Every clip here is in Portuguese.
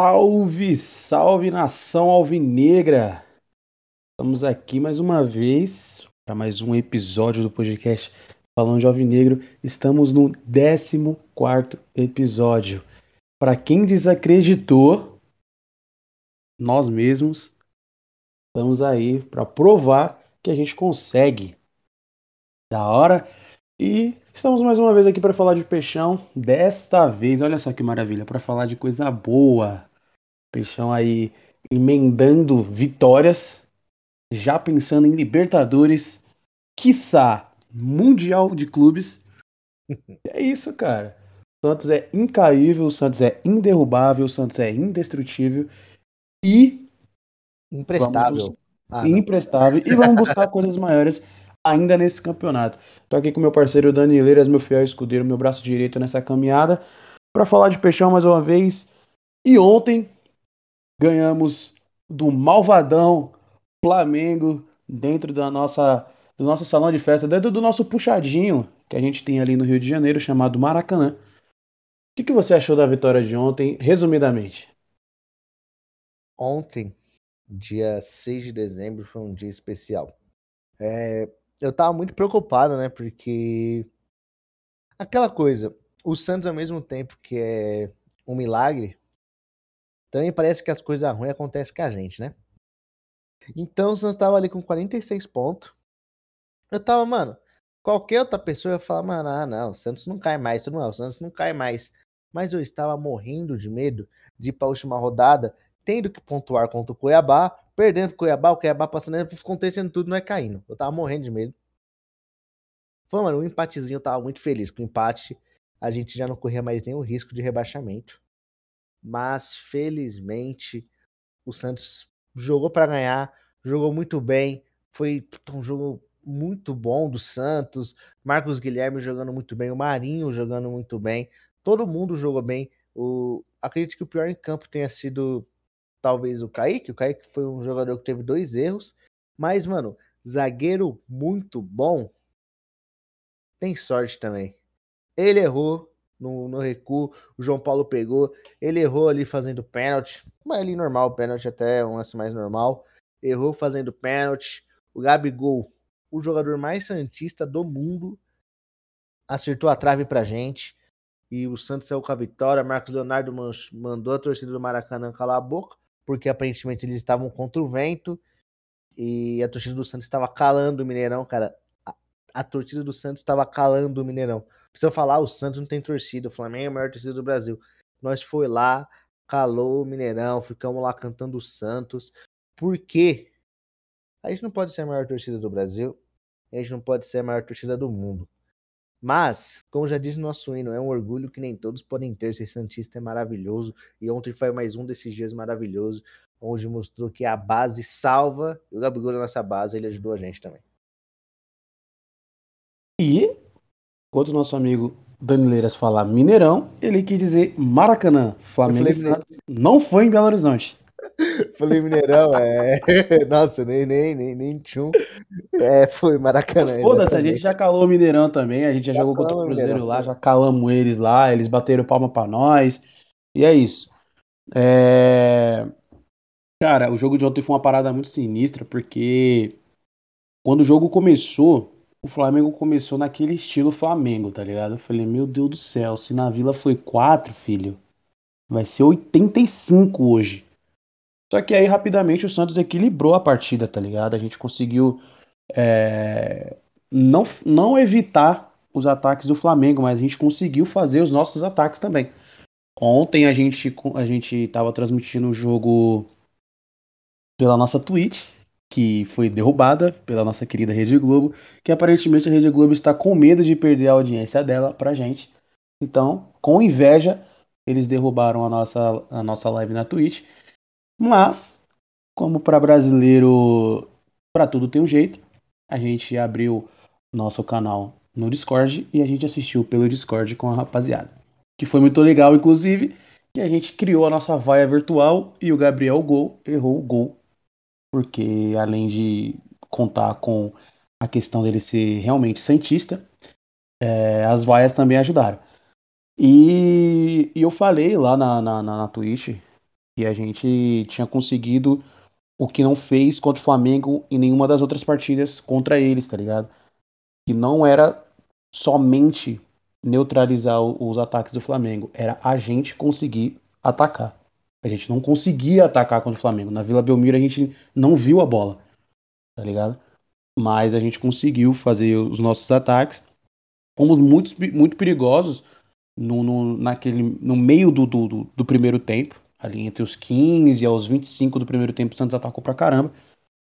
Salve, salve nação alvinegra! Estamos aqui mais uma vez para mais um episódio do podcast Falando de Alvinegro. Estamos no 14 episódio. Para quem desacreditou, nós mesmos estamos aí para provar que a gente consegue. Da hora. E estamos mais uma vez aqui para falar de Peixão. Desta vez, olha só que maravilha, para falar de coisa boa. Peixão aí emendando vitórias, já pensando em Libertadores, quiçá Mundial de Clubes. é isso, cara. O Santos é incaível, o Santos é inderrubável, o Santos é indestrutível e imprestável. Ah, imprestável e vamos buscar coisas maiores ainda nesse campeonato. Tô aqui com meu parceiro Dani Leiras, meu fiel escudeiro, meu braço direito nessa caminhada, para falar de Peixão mais uma vez. E ontem ganhamos do malvadão Flamengo dentro da nossa do nosso salão de festa, dentro do nosso puxadinho que a gente tem ali no Rio de Janeiro, chamado Maracanã. O que, que você achou da vitória de ontem, resumidamente? Ontem, dia 6 de dezembro, foi um dia especial. É, eu tava muito preocupado, né? Porque aquela coisa, o Santos ao mesmo tempo que é um milagre, também parece que as coisas ruins acontecem com a gente, né? Então o Santos tava ali com 46 pontos. Eu tava, mano, qualquer outra pessoa ia falar, mano, ah, não, o Santos não cai mais, não, o Santos não cai mais. Mas eu estava morrendo de medo de ir pra última rodada, tendo que pontuar contra o Cuiabá, perdendo pro Cuiabá, o Cuiabá passando, acontecendo tudo, não é caindo. Eu tava morrendo de medo. Foi, mano, um empatezinho, eu tava muito feliz com o empate. A gente já não corria mais nenhum risco de rebaixamento. Mas, felizmente, o Santos jogou para ganhar, jogou muito bem. Foi um jogo muito bom do Santos. Marcos Guilherme jogando muito bem, o Marinho jogando muito bem. Todo mundo jogou bem. O... Acredito que o pior em campo tenha sido talvez o Kaique. O Kaique foi um jogador que teve dois erros. Mas, mano, zagueiro muito bom tem sorte também. Ele errou no, no recuo, o João Paulo pegou, ele errou ali fazendo pênalti, mas ali normal, pênalti até um lance mais normal. Errou fazendo pênalti. O Gabigol, o jogador mais santista do mundo, acertou a trave pra gente. E o Santos saiu com a vitória. Marcos Leonardo mandou a torcida do Maracanã calar a boca, porque aparentemente eles estavam contra o vento. E a torcida do Santos estava calando o Mineirão, cara a torcida do Santos estava calando o Mineirão. Precisa falar, o Santos não tem torcida, o Flamengo é a maior torcida do Brasil. Nós foi lá, calou o Mineirão, ficamos lá cantando o Santos. Por quê? A gente não pode ser a maior torcida do Brasil, a gente não pode ser a maior torcida do mundo. Mas, como já o nosso hino, é um orgulho que nem todos podem ter. Ser Santista é maravilhoso. E ontem foi mais um desses dias maravilhosos, onde mostrou que a base salva. E o Gabigol é nossa base, ele ajudou a gente também. E, enquanto o nosso amigo Danileiras falar Mineirão, ele quis dizer Maracanã. Flamengo Santos não foi em Belo Horizonte. Falei Mineirão, é. Nossa, nem, nem, nem, nem tchum. É, foi Maracanã. Foda-se, a gente já calou o Mineirão também, a gente já, já jogou contra o Cruzeiro Mineirão. lá, já calamos eles lá, eles bateram palma pra nós. E é isso. É... Cara, o jogo de ontem foi uma parada muito sinistra, porque quando o jogo começou, o Flamengo começou naquele estilo Flamengo, tá ligado? Eu falei, meu Deus do céu, se na Vila foi 4, filho, vai ser 85 hoje. Só que aí rapidamente o Santos equilibrou a partida, tá ligado? A gente conseguiu é, não, não evitar os ataques do Flamengo, mas a gente conseguiu fazer os nossos ataques também. Ontem a gente a gente tava transmitindo o jogo pela nossa Twitch, que foi derrubada pela nossa querida Rede Globo, que aparentemente a Rede Globo está com medo de perder a audiência dela pra gente. Então, com inveja, eles derrubaram a nossa, a nossa live na Twitch. Mas, como para brasileiro, para tudo tem um jeito, a gente abriu nosso canal no Discord e a gente assistiu pelo Discord com a rapaziada. Que foi muito legal, inclusive, que a gente criou a nossa vaia virtual e o Gabriel Gol errou o gol porque além de contar com a questão dele ser realmente cientista, é, as vaias também ajudaram. E, e, eu falei lá na, na, na Twitch E a gente tinha conseguido o que não fez contra o Flamengo em nenhuma das outras partidas contra eles, tá ligado? Que não era somente neutralizar os ataques do Flamengo, era a gente conseguir atacar. A gente não conseguia atacar contra o Flamengo. Na Vila Belmiro a gente não viu a bola, tá ligado? Mas a gente conseguiu fazer os nossos ataques. Fomos muito, muito perigosos no, no, naquele, no meio do, do, do primeiro tempo. Ali entre os 15 e aos 25 do primeiro tempo, o Santos atacou pra caramba.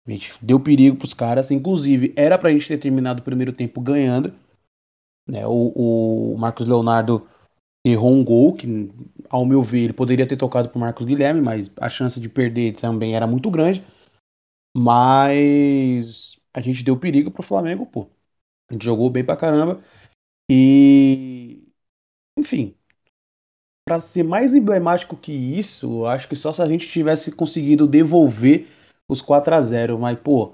A gente deu perigo pros caras. Inclusive, era pra gente ter terminado o primeiro tempo ganhando. Né? O, o Marcos Leonardo errou um gol que, ao meu ver, ele poderia ter tocado pro Marcos Guilherme, mas a chance de perder também era muito grande. Mas a gente deu perigo pro Flamengo, pô. A gente jogou bem pra caramba. E. Enfim. Pra ser mais emblemático que isso, acho que só se a gente tivesse conseguido devolver os 4 a 0 Mas, pô,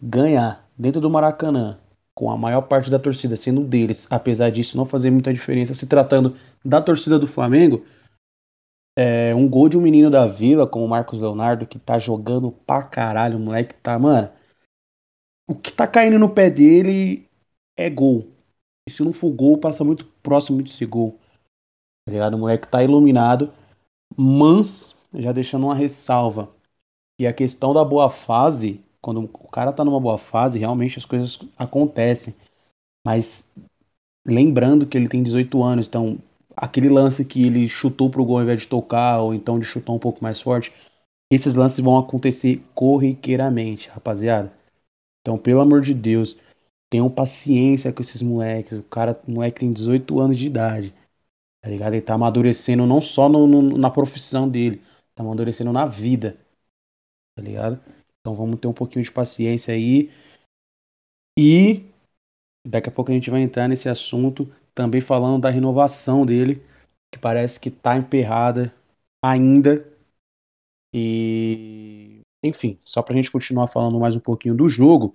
ganhar dentro do Maracanã, com a maior parte da torcida sendo deles, apesar disso não fazer muita diferença, se tratando da torcida do Flamengo, é, um gol de um menino da Vila, como o Marcos Leonardo, que tá jogando pra caralho, o moleque tá, mano. O que tá caindo no pé dele é gol. E se não for gol, passa muito próximo de ser gol. Tá ligado? O moleque tá iluminado, mas já deixando uma ressalva. E a questão da boa fase quando o cara tá numa boa fase, realmente as coisas acontecem. Mas lembrando que ele tem 18 anos, então aquele lance que ele chutou pro gol ao invés de tocar, ou então de chutar um pouco mais forte, esses lances vão acontecer corriqueiramente, rapaziada. Então, pelo amor de Deus, tenham paciência com esses moleques. O cara, o moleque tem 18 anos de idade. Tá ligado? Ele tá amadurecendo não só no, no, na profissão dele, tá amadurecendo na vida. Tá ligado? Então vamos ter um pouquinho de paciência aí. E daqui a pouco a gente vai entrar nesse assunto também falando da renovação dele, que parece que tá emperrada ainda. E enfim, só pra gente continuar falando mais um pouquinho do jogo.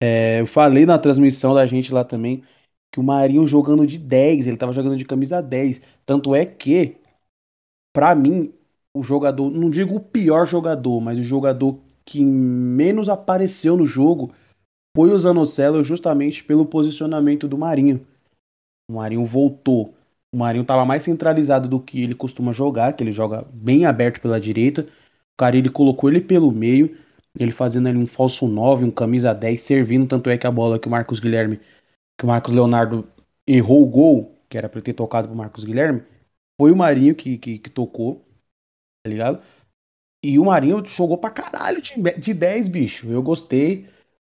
É, eu falei na transmissão da gente lá também que o Marinho jogando de 10, ele tava jogando de camisa 10. Tanto é que, para mim, o jogador, não digo o pior jogador, mas o jogador que menos apareceu no jogo foi o Zanocelo justamente pelo posicionamento do Marinho. O Marinho voltou. O Marinho estava mais centralizado do que ele costuma jogar, que ele joga bem aberto pela direita. O cara colocou ele pelo meio, ele fazendo ali um falso 9, um camisa 10, servindo, tanto é que a bola que o Marcos Guilherme, que o Marcos Leonardo errou o gol, que era para ter tocado pro Marcos Guilherme, foi o Marinho que, que, que tocou, tá ligado? E o Marinho jogou pra caralho de, de 10, bicho. Eu gostei.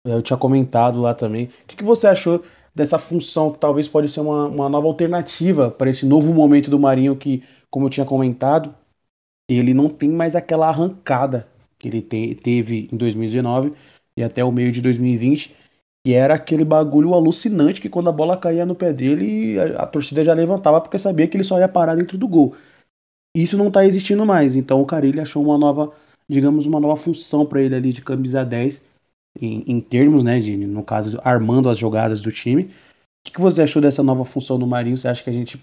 Eu tinha comentado lá também. O que, que você achou dessa função que talvez pode ser uma, uma nova alternativa para esse novo momento do Marinho que, como eu tinha comentado, ele não tem mais aquela arrancada que ele te, teve em 2019 e até o meio de 2020, que era aquele bagulho alucinante que quando a bola caía no pé dele, a, a torcida já levantava porque sabia que ele só ia parar dentro do gol. Isso não está existindo mais. Então o Carilli achou uma nova, digamos, uma nova função para ele ali de camisa 10, em, em, termos, né, de, no caso, armando as jogadas do time. O que, que você achou dessa nova função do Marinho? Você acha que a gente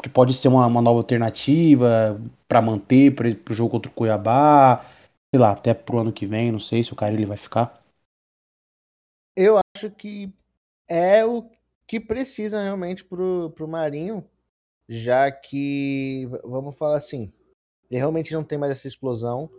que pode ser uma, uma nova alternativa para manter para o jogo contra o Cuiabá? Sei lá, até pro ano que vem, não sei se o Carilli vai ficar. Eu acho que é o que precisa realmente pro, pro Marinho já que, vamos falar assim, ele realmente não tem mais essa explosão,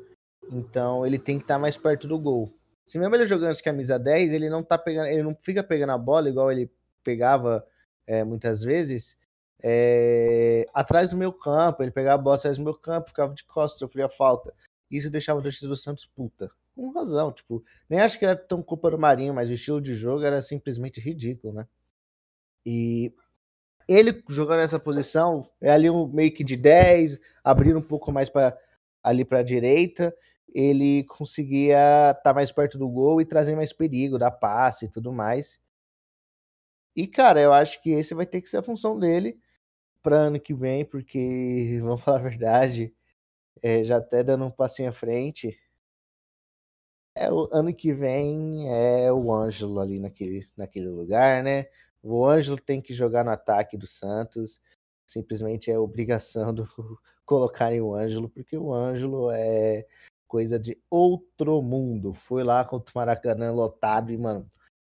então ele tem que estar tá mais perto do gol. Se mesmo ele jogando de camisa 10, ele não tá pegando, ele não fica pegando a bola igual ele pegava é, muitas vezes é, atrás do meu campo, ele pegava a bola atrás do meu campo, ficava de costas, sofria falta. Isso deixava o torcida do Santos puta. Com razão, tipo, nem acho que era tão culpa do Marinho, mas o estilo de jogo era simplesmente ridículo, né? E ele jogando nessa posição, é ali um meio que de 10, abrindo um pouco mais para ali para a direita, ele conseguia estar tá mais perto do gol e trazer mais perigo, dar passe e tudo mais. E cara, eu acho que esse vai ter que ser a função dele para ano que vem, porque vamos falar a verdade, é, já até dando um passinho à frente, é o ano que vem é o Ângelo ali naquele, naquele lugar, né? O Ângelo tem que jogar no ataque do Santos. Simplesmente é obrigação do colocarem o Ângelo, porque o Ângelo é coisa de outro mundo. Foi lá contra o Maracanã lotado e, mano,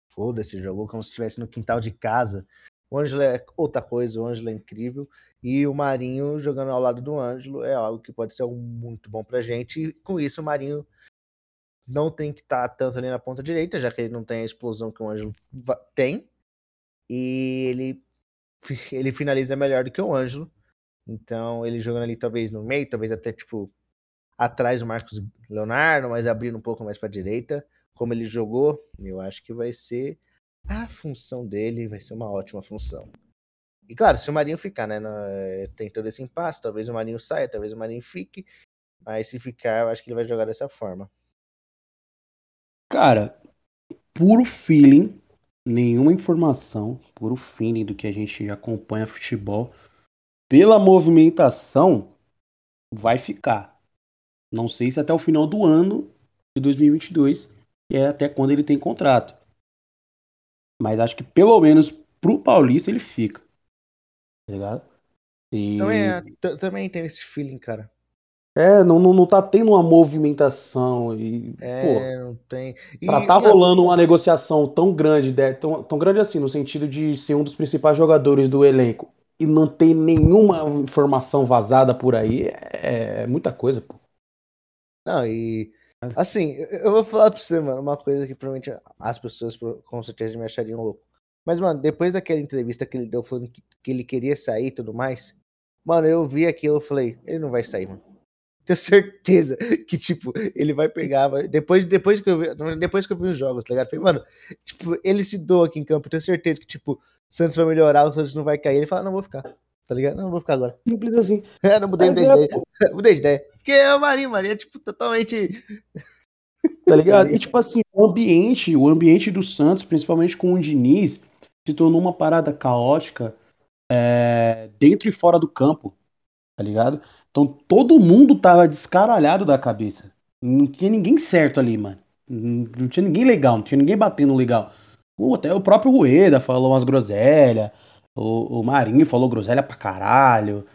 foda-se, jogou como se estivesse no quintal de casa. O Ângelo é outra coisa, o Ângelo é incrível. E o Marinho jogando ao lado do Ângelo é algo que pode ser muito bom pra gente. E com isso, o Marinho não tem que estar tá tanto ali na ponta direita, já que ele não tem a explosão que o Ângelo tem. E ele, ele finaliza melhor do que o Ângelo. Então, ele jogando ali talvez no meio, talvez até tipo atrás do Marcos Leonardo, mas abrindo um pouco mais para a direita. Como ele jogou, eu acho que vai ser a função dele, vai ser uma ótima função. E claro, se o Marinho ficar, né? No, tem todo esse impasse, talvez o Marinho saia, talvez o Marinho fique. Mas se ficar, eu acho que ele vai jogar dessa forma. Cara, puro feeling, nenhuma informação, puro feeling do que a gente acompanha futebol. Pela movimentação, vai ficar. Não sei se até o final do ano de 2022, que é até quando ele tem contrato. Mas acho que pelo menos pro Paulista ele fica. Tá ligado? E... Também, é, também tem esse feeling, cara. É, não, não, não tá tendo uma movimentação. E, é, pô, não tem. E, pra tá rolando uma negociação tão grande, tão, tão grande assim, no sentido de ser um dos principais jogadores do elenco e não ter nenhuma informação vazada por aí, é, é muita coisa, pô. Não, e. Assim, eu vou falar pra você, mano, uma coisa que provavelmente as pessoas com certeza me achariam louco. Mas, mano, depois daquela entrevista que ele deu falando que, que ele queria sair e tudo mais, mano, eu vi aquilo e falei, ele não vai sair, mano. Tenho certeza que, tipo, ele vai pegar. Depois, depois, que eu vi, depois que eu vi os jogos, tá ligado? Falei, mano, tipo, ele se doa aqui em campo. Tenho certeza que, tipo, Santos vai melhorar, o Santos não vai cair. Ele fala, não vou ficar. Tá ligado? Não, vou ficar agora. Simples assim. É, não mudei, mudei de é, ideia. mudei de ideia. Porque é o Marinho, Marinho é tipo totalmente. Tá ligado? E tipo assim, o ambiente, o ambiente do Santos, principalmente com o Diniz, se tornou uma parada caótica é, dentro e fora do campo. Tá ligado? Então todo mundo tava descaralhado da cabeça. Não tinha ninguém certo ali, mano. Não tinha ninguém legal, não tinha ninguém batendo legal. Até o próprio Rueda falou umas groselhas. O, o Marinho falou groselha pra caralho,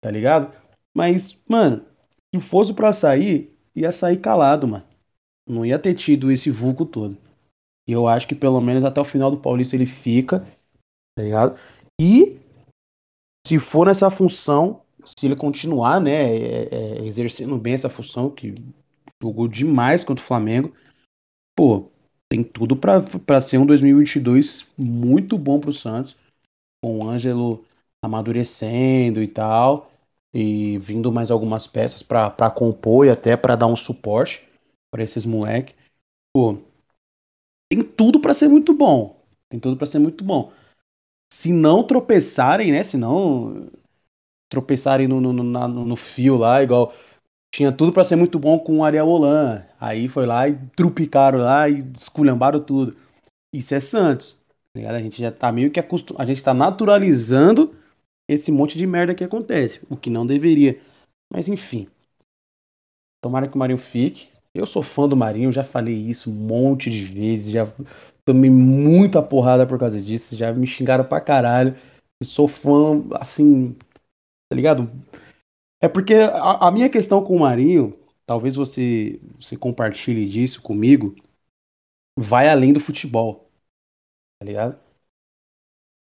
tá ligado? Mas, mano, se fosse pra sair, ia sair calado, mano. Não ia ter tido esse vulco todo. E eu acho que pelo menos até o final do Paulista ele fica, tá ligado? E se for nessa função, se ele continuar, né, é, é, exercendo bem essa função, que jogou demais contra o Flamengo, pô, tem tudo para ser um 2022 muito bom pro Santos com o Ângelo amadurecendo e tal, e vindo mais algumas peças para compor e até para dar um suporte para esses moleques. Pô, tem tudo para ser muito bom. Tem tudo para ser muito bom. Se não tropeçarem, né? Se não tropeçarem no, no, no, fio lá, igual tinha tudo para ser muito bom com o Ariel Holan. Aí foi lá e trupicaram lá e esculhambaram tudo. Isso é Santos. Tá a gente já tá meio que acostumado. A gente tá naturalizando esse monte de merda que acontece. O que não deveria. Mas enfim. Tomara que o Marinho fique. Eu sou fã do Marinho, já falei isso um monte de vezes. Já tomei muita porrada por causa disso. Já me xingaram pra caralho. Sou fã, assim. Tá ligado? É porque a, a minha questão com o Marinho, talvez você, você compartilhe disso comigo, vai além do futebol tá ligado?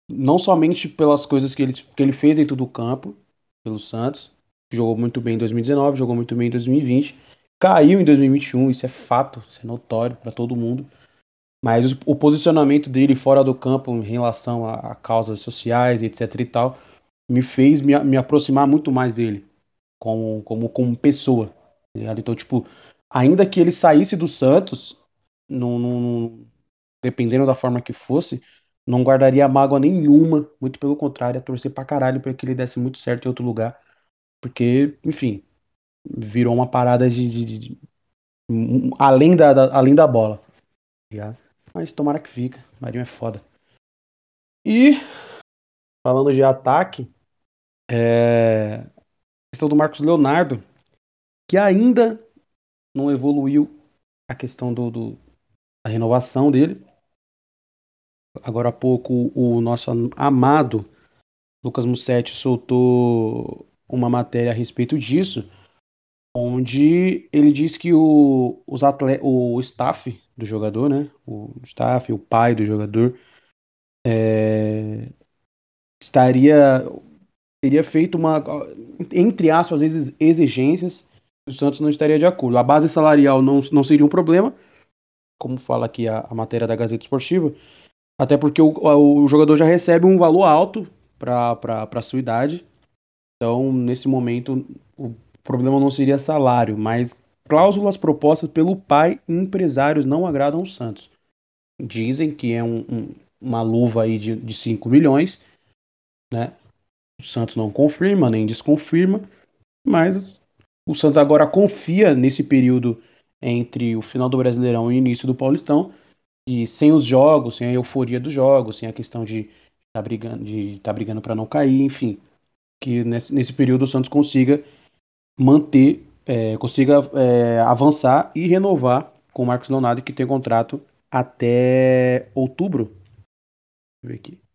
Não somente pelas coisas que ele, que ele fez dentro do campo, pelo Santos, jogou muito bem em 2019, jogou muito bem em 2020, caiu em 2021, isso é fato, isso é notório para todo mundo. Mas o, posicionamento dele fora do campo em relação a, a, causas sociais, etc e tal, me fez me, me aproximar muito mais dele como, como, como pessoa. Tá então, tipo, ainda que ele saísse do Santos, não, não, dependendo da forma que fosse, não guardaria mágoa nenhuma, muito pelo contrário, ia torcer pra caralho pra que ele desse muito certo em outro lugar. Porque, enfim, virou uma parada de. de, de além, da, da, além da bola. Tá Mas tomara que fica. Marinho é foda. E falando de ataque, é... questão do Marcos Leonardo, que ainda não evoluiu a questão do, do, da renovação dele. Agora há pouco o nosso amado Lucas Mussetti soltou uma matéria a respeito disso, onde ele diz que o, os atle o staff do jogador, né? O staff, o pai do jogador, é, estaria teria feito uma entre aspas exigências o Santos não estaria de acordo. A base salarial não, não seria um problema, como fala aqui a, a matéria da Gazeta Esportiva, até porque o, o jogador já recebe um valor alto para a sua idade. Então, nesse momento, o problema não seria salário, mas cláusulas propostas pelo pai e empresários não agradam o Santos. Dizem que é um, um, uma luva aí de, de 5 milhões, né? O Santos não confirma nem desconfirma, mas o Santos agora confia nesse período entre o final do Brasileirão e o início do Paulistão, e sem os jogos, sem a euforia dos jogos, sem a questão de estar tá brigando, de tá brigando para não cair, enfim, que nesse, nesse período o Santos consiga manter, é, consiga é, avançar e renovar com o Marcos Leonardo, que tem contrato até outubro. Deixa eu ver aqui.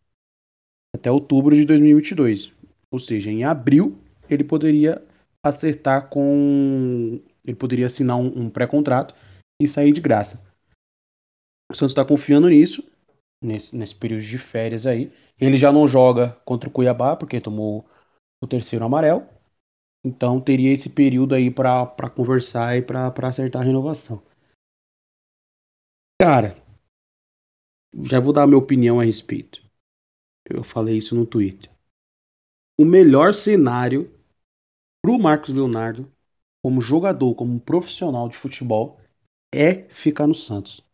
Até outubro de 2022. Ou seja, em abril ele poderia acertar com. Ele poderia assinar um, um pré-contrato e sair de graça. O Santos está confiando nisso, nesse, nesse período de férias aí. Ele já não joga contra o Cuiabá, porque tomou o terceiro amarelo. Então teria esse período aí para conversar e para acertar a renovação. Cara, já vou dar a minha opinião a respeito. Eu falei isso no Twitter. O melhor cenário para o Marcos Leonardo, como jogador, como profissional de futebol, é ficar no Santos.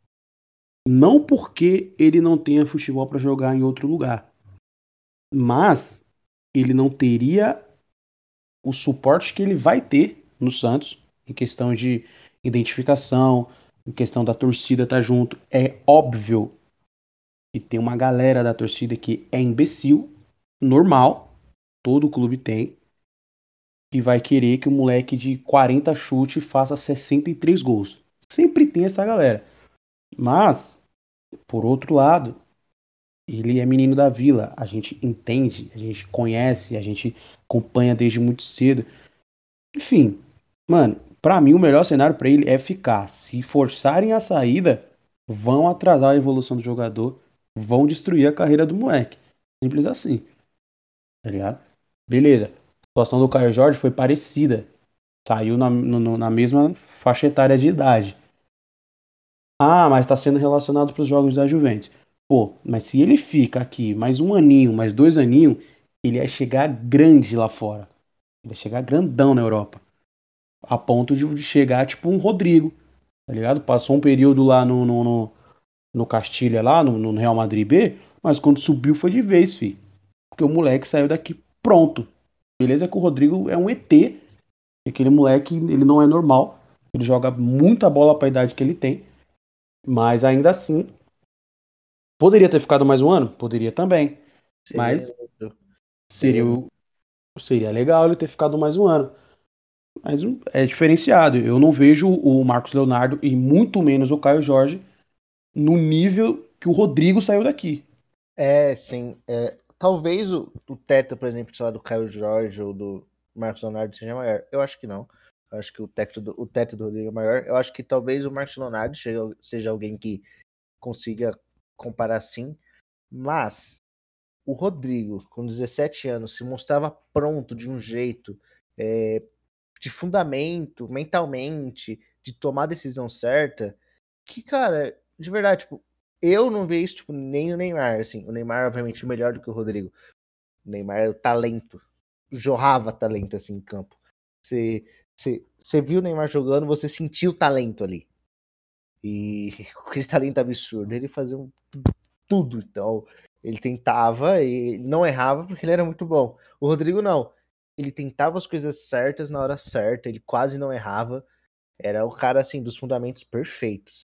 Não porque ele não tenha futebol para jogar em outro lugar, mas ele não teria o suporte que ele vai ter no Santos em questão de identificação, em questão da torcida estar tá junto. É óbvio que tem uma galera da torcida que é imbecil, normal, todo clube tem, que vai querer que o moleque de 40 chute faça 63 gols. Sempre tem essa galera. Mas, por outro lado, ele é menino da vila. A gente entende, a gente conhece, a gente acompanha desde muito cedo. Enfim, mano, para mim o melhor cenário para ele é ficar. Se forçarem a saída, vão atrasar a evolução do jogador, vão destruir a carreira do moleque. Simples assim. Tá ligado? Beleza situação do Caio Jorge foi parecida. Saiu na, no, na mesma faixa etária de idade. Ah, mas está sendo relacionado para os jogos da Juventus. Pô, mas se ele fica aqui mais um aninho, mais dois aninhos, ele ia chegar grande lá fora. Ele ia chegar grandão na Europa. A ponto de chegar tipo um Rodrigo, tá ligado? Passou um período lá no, no, no, no Castilha, lá no, no Real Madrid B, mas quando subiu foi de vez, fi. Porque o moleque saiu daqui pronto. Beleza que o Rodrigo é um ET. Aquele moleque, ele não é normal. Ele joga muita bola para a idade que ele tem. Mas ainda assim, poderia ter ficado mais um ano? Poderia também. Seria mas seria, seria legal ele ter ficado mais um ano. Mas é diferenciado. Eu não vejo o Marcos Leonardo e muito menos o Caio Jorge no nível que o Rodrigo saiu daqui. É, sim. É, talvez o, o teto, por exemplo, sei lá, do Caio Jorge ou do Marcos Leonardo seja maior. Eu acho que não. Eu acho que o teto do, o teto do Rodrigo é maior. Eu acho que talvez o Marcos Leonardo seja, seja alguém que consiga comparar sim. Mas o Rodrigo, com 17 anos, se mostrava pronto de um jeito, é, de fundamento, mentalmente, de tomar a decisão certa, que, cara, de verdade, tipo, eu não vejo tipo, nem o Neymar, assim. O Neymar, obviamente, melhor do que o Rodrigo. O Neymar era o talento. Jorrava talento, assim, em campo. Você, você, você viu o Neymar jogando, você sentiu o talento ali. E com esse talento absurdo, ele fazia um, tudo. Então, ele tentava e não errava porque ele era muito bom. O Rodrigo não. Ele tentava as coisas certas na hora certa, ele quase não errava. Era o cara, assim, dos fundamentos perfeitos.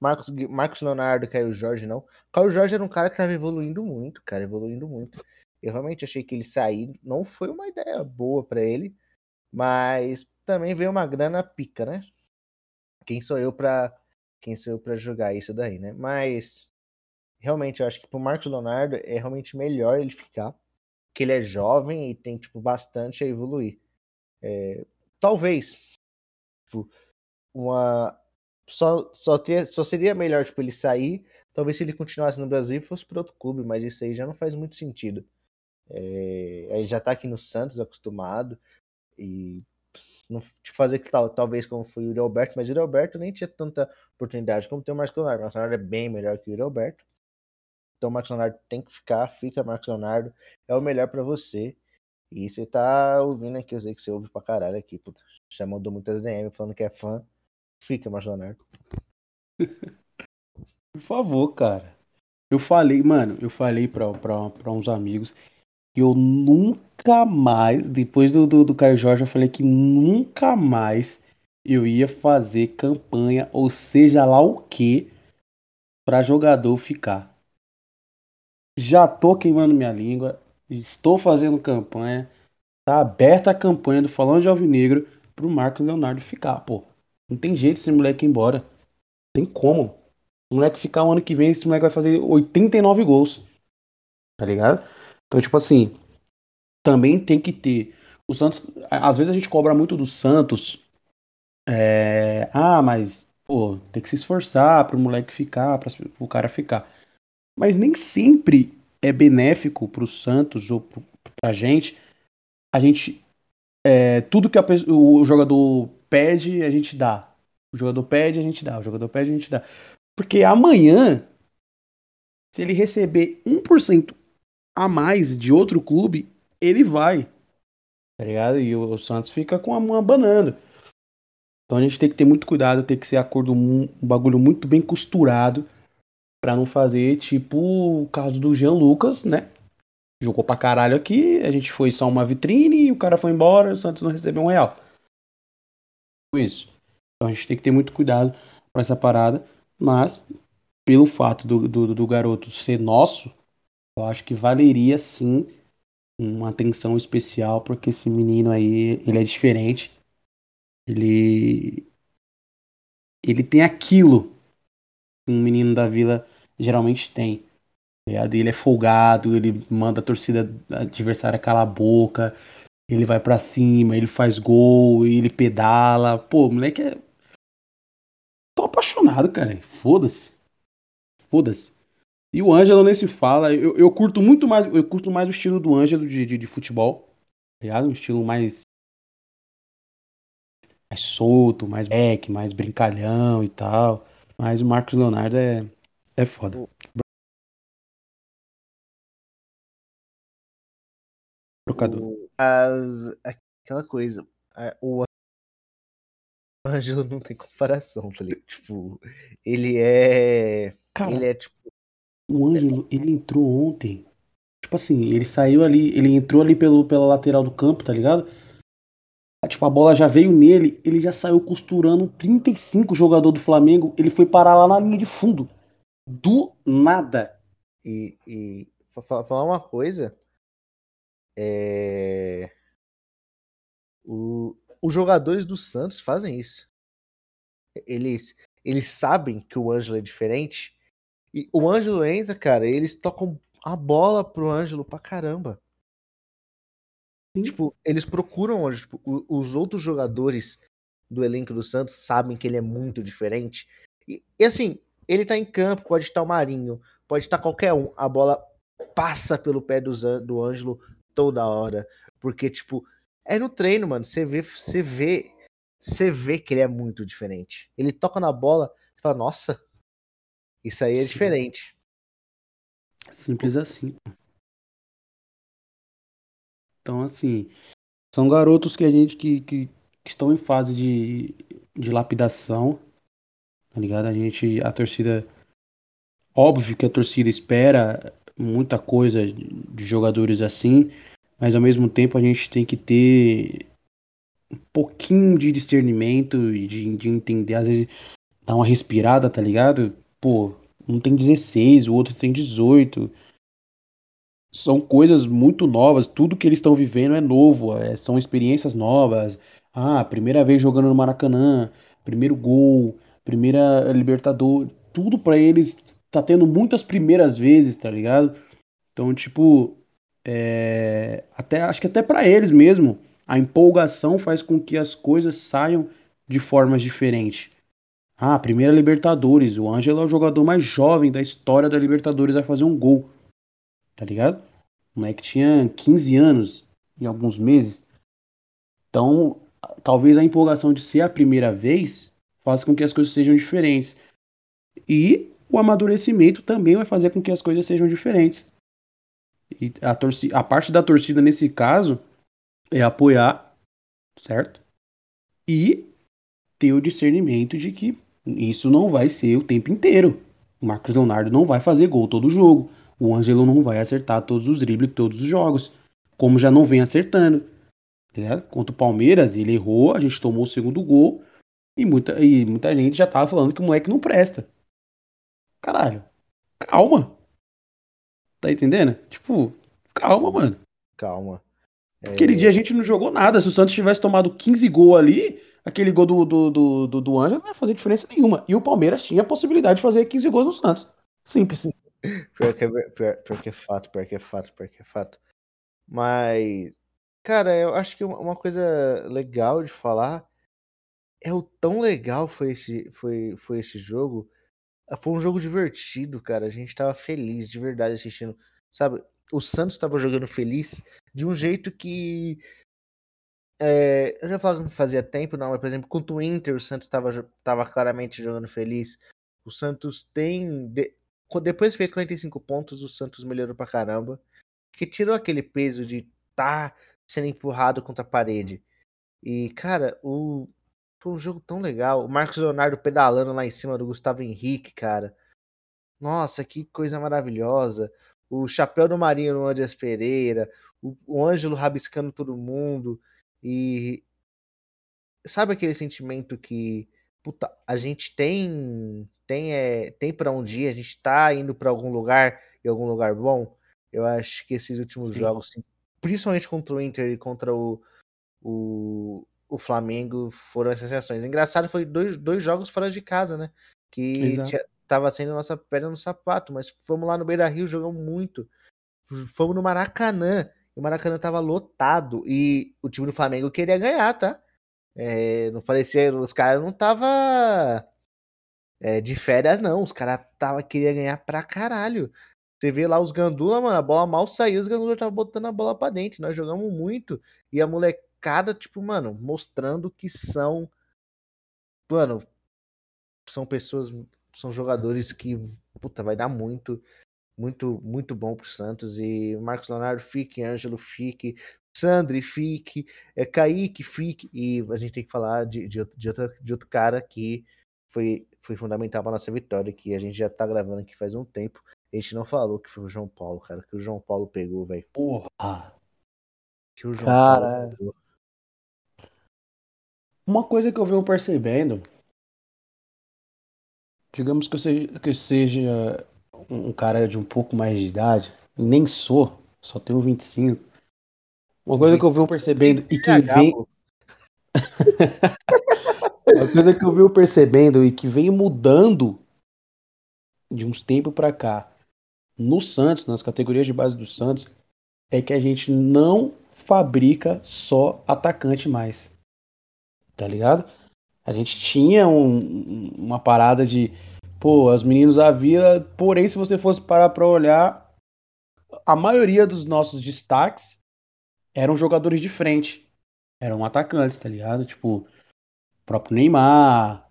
Marcos, Marcos Leonardo, Caio Jorge, não. Caio Jorge era um cara que estava evoluindo muito, cara, evoluindo muito. Eu realmente achei que ele sair não foi uma ideia boa para ele, mas também veio uma grana pica, né? Quem sou eu para quem sou eu para jogar isso daí, né? Mas realmente eu acho que pro Marcos Leonardo é realmente melhor ele ficar. que ele é jovem e tem, tipo, bastante a evoluir. É, talvez, tipo, uma... Só, só, só seria melhor, tipo, ele sair, talvez se ele continuasse no Brasil fosse para outro clube, mas isso aí já não faz muito sentido. É, ele já tá aqui no Santos acostumado e não tipo, fazer que tal, talvez como foi o Yuri Alberto, mas o Yuri Alberto nem tinha tanta oportunidade como tem o Marcos Leonardo. O Marcos Leonardo é bem melhor que o Yuri Alberto. Então o Marcos Leonardo tem que ficar, fica Marcos Leonardo, é o melhor para você. E você tá ouvindo aqui, eu sei que você ouve pra caralho aqui, puta. Já mandou muitas DM falando que é fã. Fica, Marcos Leonardo. Por favor, cara. Eu falei, mano, eu falei pra, pra, pra uns amigos eu nunca mais, depois do, do, do Caio Jorge, eu falei que nunca mais eu ia fazer campanha, ou seja lá o que, para jogador ficar. Já tô queimando minha língua, estou fazendo campanha, tá aberta a campanha do Falando de Alvinegro pro Marcos Leonardo ficar, pô. Não tem jeito esse moleque ir embora. Tem como. O moleque ficar o ano que vem, esse moleque vai fazer 89 gols. Tá ligado? Então, tipo assim, também tem que ter. O Santos, às vezes a gente cobra muito do Santos. É, ah, mas pô, tem que se esforçar para o moleque ficar, para o cara ficar. Mas nem sempre é benéfico para o Santos ou para a gente. A gente é, tudo que a, o jogador pede, a gente dá. O jogador pede, a gente dá. O jogador pede, a gente dá. Porque amanhã, se ele receber 1% a mais de outro clube, ele vai. Tá ligado? E o, Santos fica com a mão abanando. Então a gente tem que ter muito cuidado, tem que ser acordo um, um bagulho muito bem costurado para não fazer tipo o caso do Jean Lucas, né? Jogou pra caralho aqui, a gente foi só uma vitrine, o cara foi embora, o Santos não recebeu um real. Isso. Então a gente tem que ter muito cuidado com essa parada, mas pelo fato do, do, do garoto ser nosso, eu acho que valeria sim uma atenção especial, porque esse menino aí, ele é diferente. Ele ele tem aquilo que um menino da vila geralmente tem. Tá ele é folgado, ele manda a torcida adversária calar a boca, ele vai para cima, ele faz gol, ele pedala. Pô, o moleque é. Tô apaixonado, cara. Foda-se. Foda-se. E o Ângelo nem se fala. Eu, eu curto muito mais. Eu curto mais o estilo do Ângelo de, de, de futebol. Tá ligado? Um estilo mais. Mais solto, mais back, mais brincalhão e tal. Mas o Marcos Leonardo é. É foda. Trocador. As, aquela coisa. O Ângelo não tem comparação, tá ligado? Tipo, ele é. Cara, ele é tipo o Ângelo, ele entrou ontem. Tipo assim, ele saiu ali, ele entrou ali pelo, pela lateral do campo, tá ligado? Tipo, a bola já veio nele, ele já saiu costurando 35 jogador do Flamengo, ele foi parar lá na linha de fundo. Do nada. E, e falar uma coisa, é... O, os jogadores do Santos fazem isso. Eles, eles sabem que o Ângelo é diferente e o Ângelo entra, cara, eles tocam a bola pro Ângelo pra caramba. Sim. Tipo, eles procuram onde tipo, os outros jogadores do elenco do Santos sabem que ele é muito diferente. E, e, assim, ele tá em campo, pode estar o Marinho, pode estar qualquer um. A bola passa pelo pé do, do Ângelo toda hora. Porque, tipo, é no treino, mano. Você vê, você vê, você vê que ele é muito diferente. Ele toca na bola e fala, nossa, isso aí é Sim. diferente. Simples assim. Então, assim, são garotos que a gente que, que, que, estão em fase de, de lapidação, tá ligado? A gente, a torcida, óbvio que a torcida espera muita coisa de jogadores assim, mas ao mesmo tempo a gente tem que ter um pouquinho de discernimento e de, de entender, às vezes, dar uma respirada, tá ligado? pô, um tem 16, o outro tem 18. São coisas muito novas, tudo que eles estão vivendo é novo, é, são experiências novas. Ah, primeira vez jogando no Maracanã, primeiro gol, primeira Libertador, tudo para eles tá tendo muitas primeiras vezes, tá ligado? Então, tipo, é, até acho que até para eles mesmo, a empolgação faz com que as coisas saiam de formas diferentes. Ah, primeira Libertadores, o Ângelo é o jogador mais jovem da história da Libertadores a fazer um gol. Tá ligado? O moleque tinha 15 anos em alguns meses. Então, talvez a empolgação de ser a primeira vez faça com que as coisas sejam diferentes. E o amadurecimento também vai fazer com que as coisas sejam diferentes. E a, torcida, a parte da torcida nesse caso é apoiar, certo? E ter o discernimento de que isso não vai ser o tempo inteiro. O Marcos Leonardo não vai fazer gol todo jogo. O Ângelo não vai acertar todos os dribles todos os jogos. Como já não vem acertando. Tá Contra o Palmeiras, ele errou, a gente tomou o segundo gol. E muita, e muita gente já tava falando que o moleque não presta. Caralho, calma. Tá entendendo? Tipo, calma, mano. Calma. É... Aquele dia a gente não jogou nada. Se o Santos tivesse tomado 15 gols ali, aquele gol do, do, do, do, do Ângelo não ia fazer diferença nenhuma. E o Palmeiras tinha a possibilidade de fazer 15 gols no Santos. Simples. pior, que é, pior, pior que é fato, pior que é fato, pior que é fato. Mas, cara, eu acho que uma coisa legal de falar é o tão legal foi esse, foi, foi esse jogo foi um jogo divertido, cara. A gente tava feliz de verdade assistindo. Sabe, o Santos tava jogando feliz de um jeito que. É, eu já falava que não fazia tempo, não, mas por exemplo, contra o Inter, o Santos tava, tava claramente jogando feliz. O Santos tem. De, depois fez 45 pontos, o Santos melhorou pra caramba. Que tirou aquele peso de tá sendo empurrado contra a parede. E, cara, o, foi um jogo tão legal. O Marcos Leonardo pedalando lá em cima do Gustavo Henrique, cara. Nossa, que coisa maravilhosa. O chapéu do Marinho no Andias Pereira. O, o Ângelo rabiscando todo mundo. E. Sabe aquele sentimento que. Puta, a gente tem. Tem, é, tem para um dia, a gente tá indo para algum lugar e algum lugar bom. Eu acho que esses últimos Sim. jogos, principalmente contra o Inter e contra o, o, o Flamengo foram as sensações. Engraçado foi dois, dois jogos fora de casa, né? Que tinha, tava sendo nossa perna no sapato, mas fomos lá no Beira Rio, jogamos muito. Fomos no Maracanã, e o Maracanã tava lotado, e o time do Flamengo queria ganhar, tá? É, não parecia, os caras não tava é, de férias, não. Os caras tava queria ganhar pra caralho. Você vê lá os Gandula, mano, a bola mal saiu, os Gandula tava botando a bola pra dentro. Nós jogamos muito. E a moleque cada, tipo, mano, mostrando que são. Mano, são pessoas, são jogadores que, puta, vai dar muito, muito, muito bom pro Santos. E Marcos Leonardo fique, Ângelo fique, Sandri fique, é, Kaique fique. E a gente tem que falar de, de, de, outro, de outro cara que foi, foi fundamental pra nossa vitória, que a gente já tá gravando aqui faz um tempo. A gente não falou que foi o João Paulo, cara, que o João Paulo pegou, velho. Porra! Que o João cara... Paulo pegou. Uma coisa que eu venho percebendo, digamos que eu seja, que eu seja um cara de um pouco mais de idade, nem sou, só tenho 25. Uma coisa que eu venho percebendo e que vem. Uma coisa que eu venho percebendo e que vem mudando de uns tempos para cá no Santos, nas categorias de base do Santos, é que a gente não fabrica só atacante mais tá ligado? A gente tinha um, uma parada de, pô, os meninos da vila, porém, se você fosse parar pra olhar, a maioria dos nossos destaques eram jogadores de frente, eram atacantes, tá ligado? Tipo, o próprio Neymar,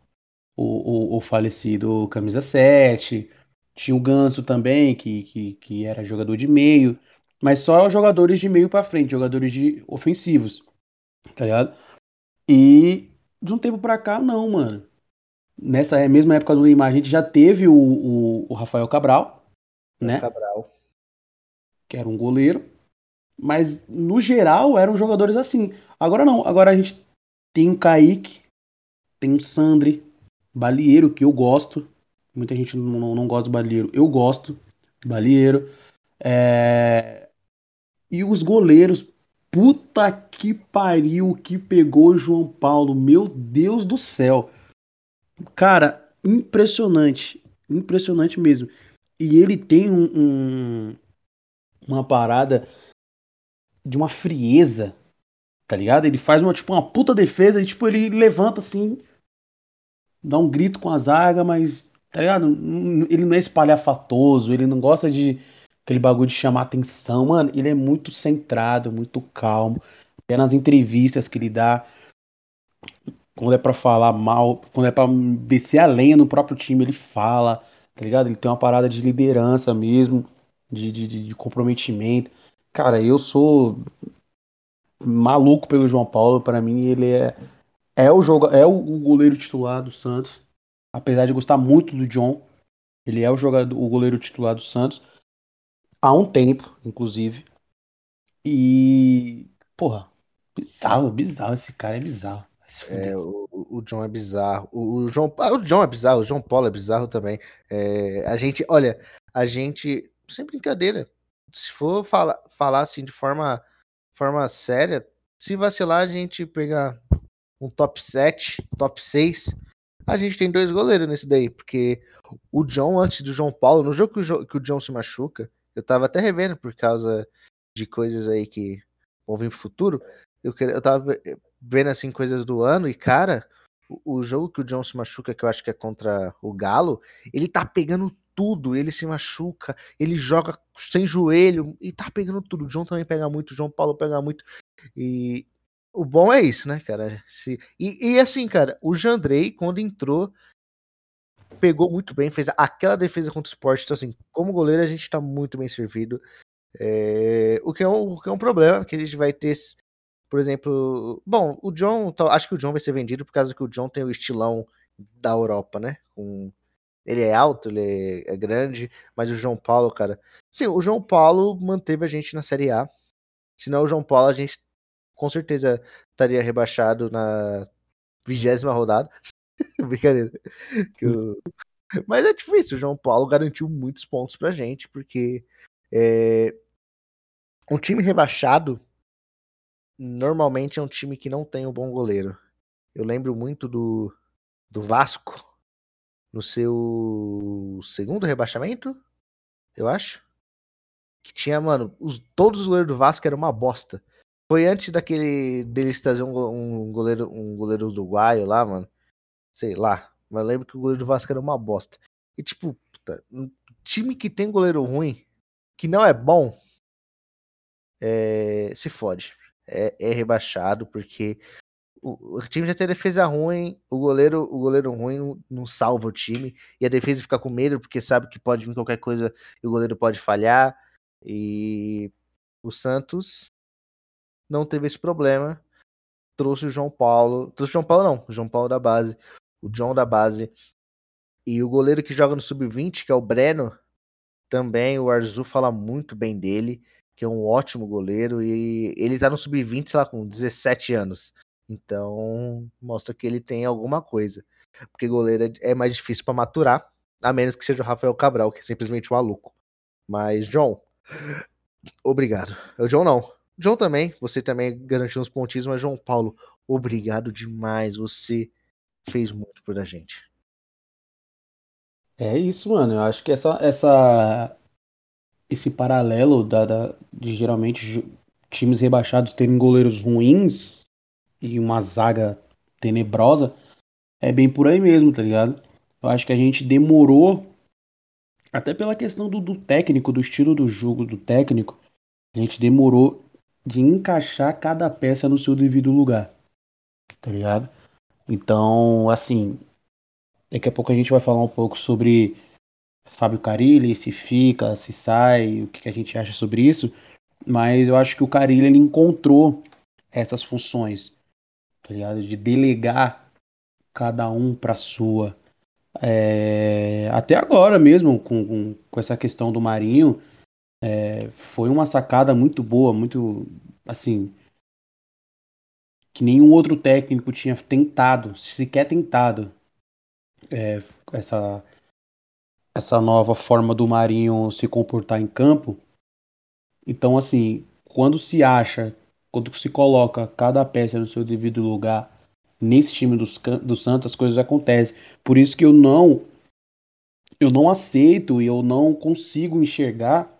o, o, o falecido Camisa 7, tinha o Ganso também, que, que, que era jogador de meio, mas só jogadores de meio para frente, jogadores de ofensivos, tá ligado? E de um tempo pra cá, não, mano. Nessa mesma época do Neymar, a gente já teve o, o, o Rafael Cabral, né? Cabral. Que era um goleiro. Mas, no geral, eram jogadores assim. Agora não. Agora a gente tem o Kaique, tem o Sandri, Balieiro, que eu gosto. Muita gente não, não, não gosta do Balieiro. Eu gosto do Balieiro. É... E os goleiros, Puta que pariu que pegou o João Paulo. Meu Deus do céu. Cara, impressionante. Impressionante mesmo. E ele tem um, um, uma parada de uma frieza, tá ligado? Ele faz uma, tipo, uma puta defesa e, tipo, ele levanta assim, dá um grito com a zaga, mas, tá ligado? Ele não é espalhafatoso, ele não gosta de aquele bagulho de chamar atenção, mano. Ele é muito centrado, muito calmo. Até nas entrevistas que ele dá, quando é para falar mal, quando é para descer a lenha no próprio time, ele fala, tá ligado? Ele tem uma parada de liderança mesmo, de, de, de comprometimento. Cara, eu sou maluco pelo João Paulo. Para mim, ele é, é o jogo, é o, goleiro titular do Santos. Apesar de gostar muito do John, ele é o jogador, o goleiro titular do Santos há um tempo, inclusive. E porra, bizarro, bizarro esse cara é bizarro. É, o, o John é bizarro. O, o João, ah, o John é bizarro, o João Paulo é bizarro também. É, a gente, olha, a gente, sem brincadeira, se for falar, falar assim de forma, forma séria, se vacilar, a gente pegar um top 7, top 6, a gente tem dois goleiros nesse daí, porque o John, antes do João Paulo, no jogo que o, que o John se machuca, eu tava até revendo por causa de coisas aí que vão vir pro futuro. Eu, eu tava vendo assim coisas do ano e, cara, o, o jogo que o John se machuca, que eu acho que é contra o Galo, ele tá pegando tudo, ele se machuca, ele joga sem joelho e tá pegando tudo. O John também pega muito, o João Paulo pega muito. E o bom é isso, né, cara? Se... E, e assim, cara, o Jandrei, quando entrou, pegou muito bem, fez aquela defesa contra o esporte. Então, assim, como goleiro, a gente tá muito bem servido. É... O, que é um, o que é um problema, que a gente vai ter. Por exemplo, bom, o John, acho que o John vai ser vendido por causa que o John tem o estilão da Europa, né? Ele é alto, ele é, é grande, mas o João Paulo, cara. Sim, o João Paulo manteve a gente na Série A. Senão o João Paulo a gente com certeza estaria rebaixado na vigésima rodada. Brincadeira. Eu... Mas é difícil, o João Paulo garantiu muitos pontos pra gente, porque é... um time rebaixado normalmente é um time que não tem um bom goleiro. Eu lembro muito do, do Vasco, no seu segundo rebaixamento, eu acho. Que tinha, mano, os, todos os goleiros do Vasco eram uma bosta. Foi antes daquele deles trazer um, um goleiro um goleiro uruguaio lá, mano. Sei lá. Mas lembro que o goleiro do Vasco era uma bosta. E tipo, puta, um time que tem goleiro ruim, que não é bom, é, se fode. É, é rebaixado, porque o, o, time já tem defesa ruim, o goleiro, o goleiro ruim não, não, salva o time, e a defesa fica com medo porque sabe que pode vir qualquer coisa e o goleiro pode falhar. E o Santos não teve esse problema. Trouxe o João Paulo. Trouxe o João Paulo, não, o João Paulo da base. O John da base. E o goleiro que joga no Sub-20, que é o Breno, também o Arzu fala muito bem dele, que é um ótimo goleiro. E ele tá no Sub-20, sei lá, com 17 anos. Então, mostra que ele tem alguma coisa. Porque goleiro é, é mais difícil para maturar, a menos que seja o Rafael Cabral, que é simplesmente maluco. Mas, John, obrigado. O John não. John também, você também garantiu uns pontinhos, mas João Paulo, obrigado demais. Você fez muito por a gente. É isso, mano. Eu acho que essa, essa esse paralelo da, da, de geralmente times rebaixados terem goleiros ruins e uma zaga tenebrosa, é bem por aí mesmo, tá ligado? Eu acho que a gente demorou, até pela questão do, do técnico, do estilo do jogo do técnico, a gente demorou de encaixar cada peça no seu devido lugar, tá ligado? Então, assim, daqui a pouco a gente vai falar um pouco sobre Fábio Carilli, se fica, se sai, o que a gente acha sobre isso, mas eu acho que o Carilli ele encontrou essas funções tá ligado? De delegar cada um para sua. É, até agora mesmo, com, com, com, essa questão do Marinho, é, foi uma sacada muito boa, muito assim. Que nenhum outro técnico tinha tentado, sequer tentado, é, essa, essa nova forma do Marinho se comportar em campo. Então, assim, quando se acha quando se coloca cada peça no seu devido lugar nesse time dos, do Santos, as coisas acontecem. Por isso que eu não eu não aceito e eu não consigo enxergar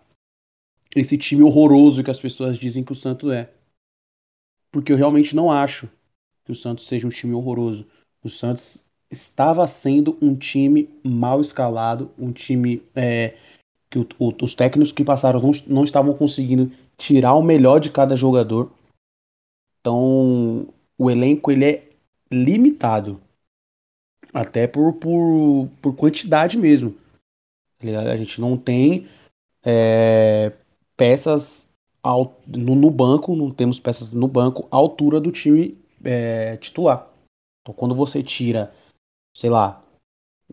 esse time horroroso que as pessoas dizem que o Santos é. Porque eu realmente não acho que o Santos seja um time horroroso. O Santos estava sendo um time mal escalado, um time é, que o, o, os técnicos que passaram não, não estavam conseguindo tirar o melhor de cada jogador. Então, o elenco ele é limitado. Até por, por, por quantidade mesmo. Tá a gente não tem é, peças no, no, banco, não temos peças no banco à altura do time é, titular. Então quando você tira, sei lá,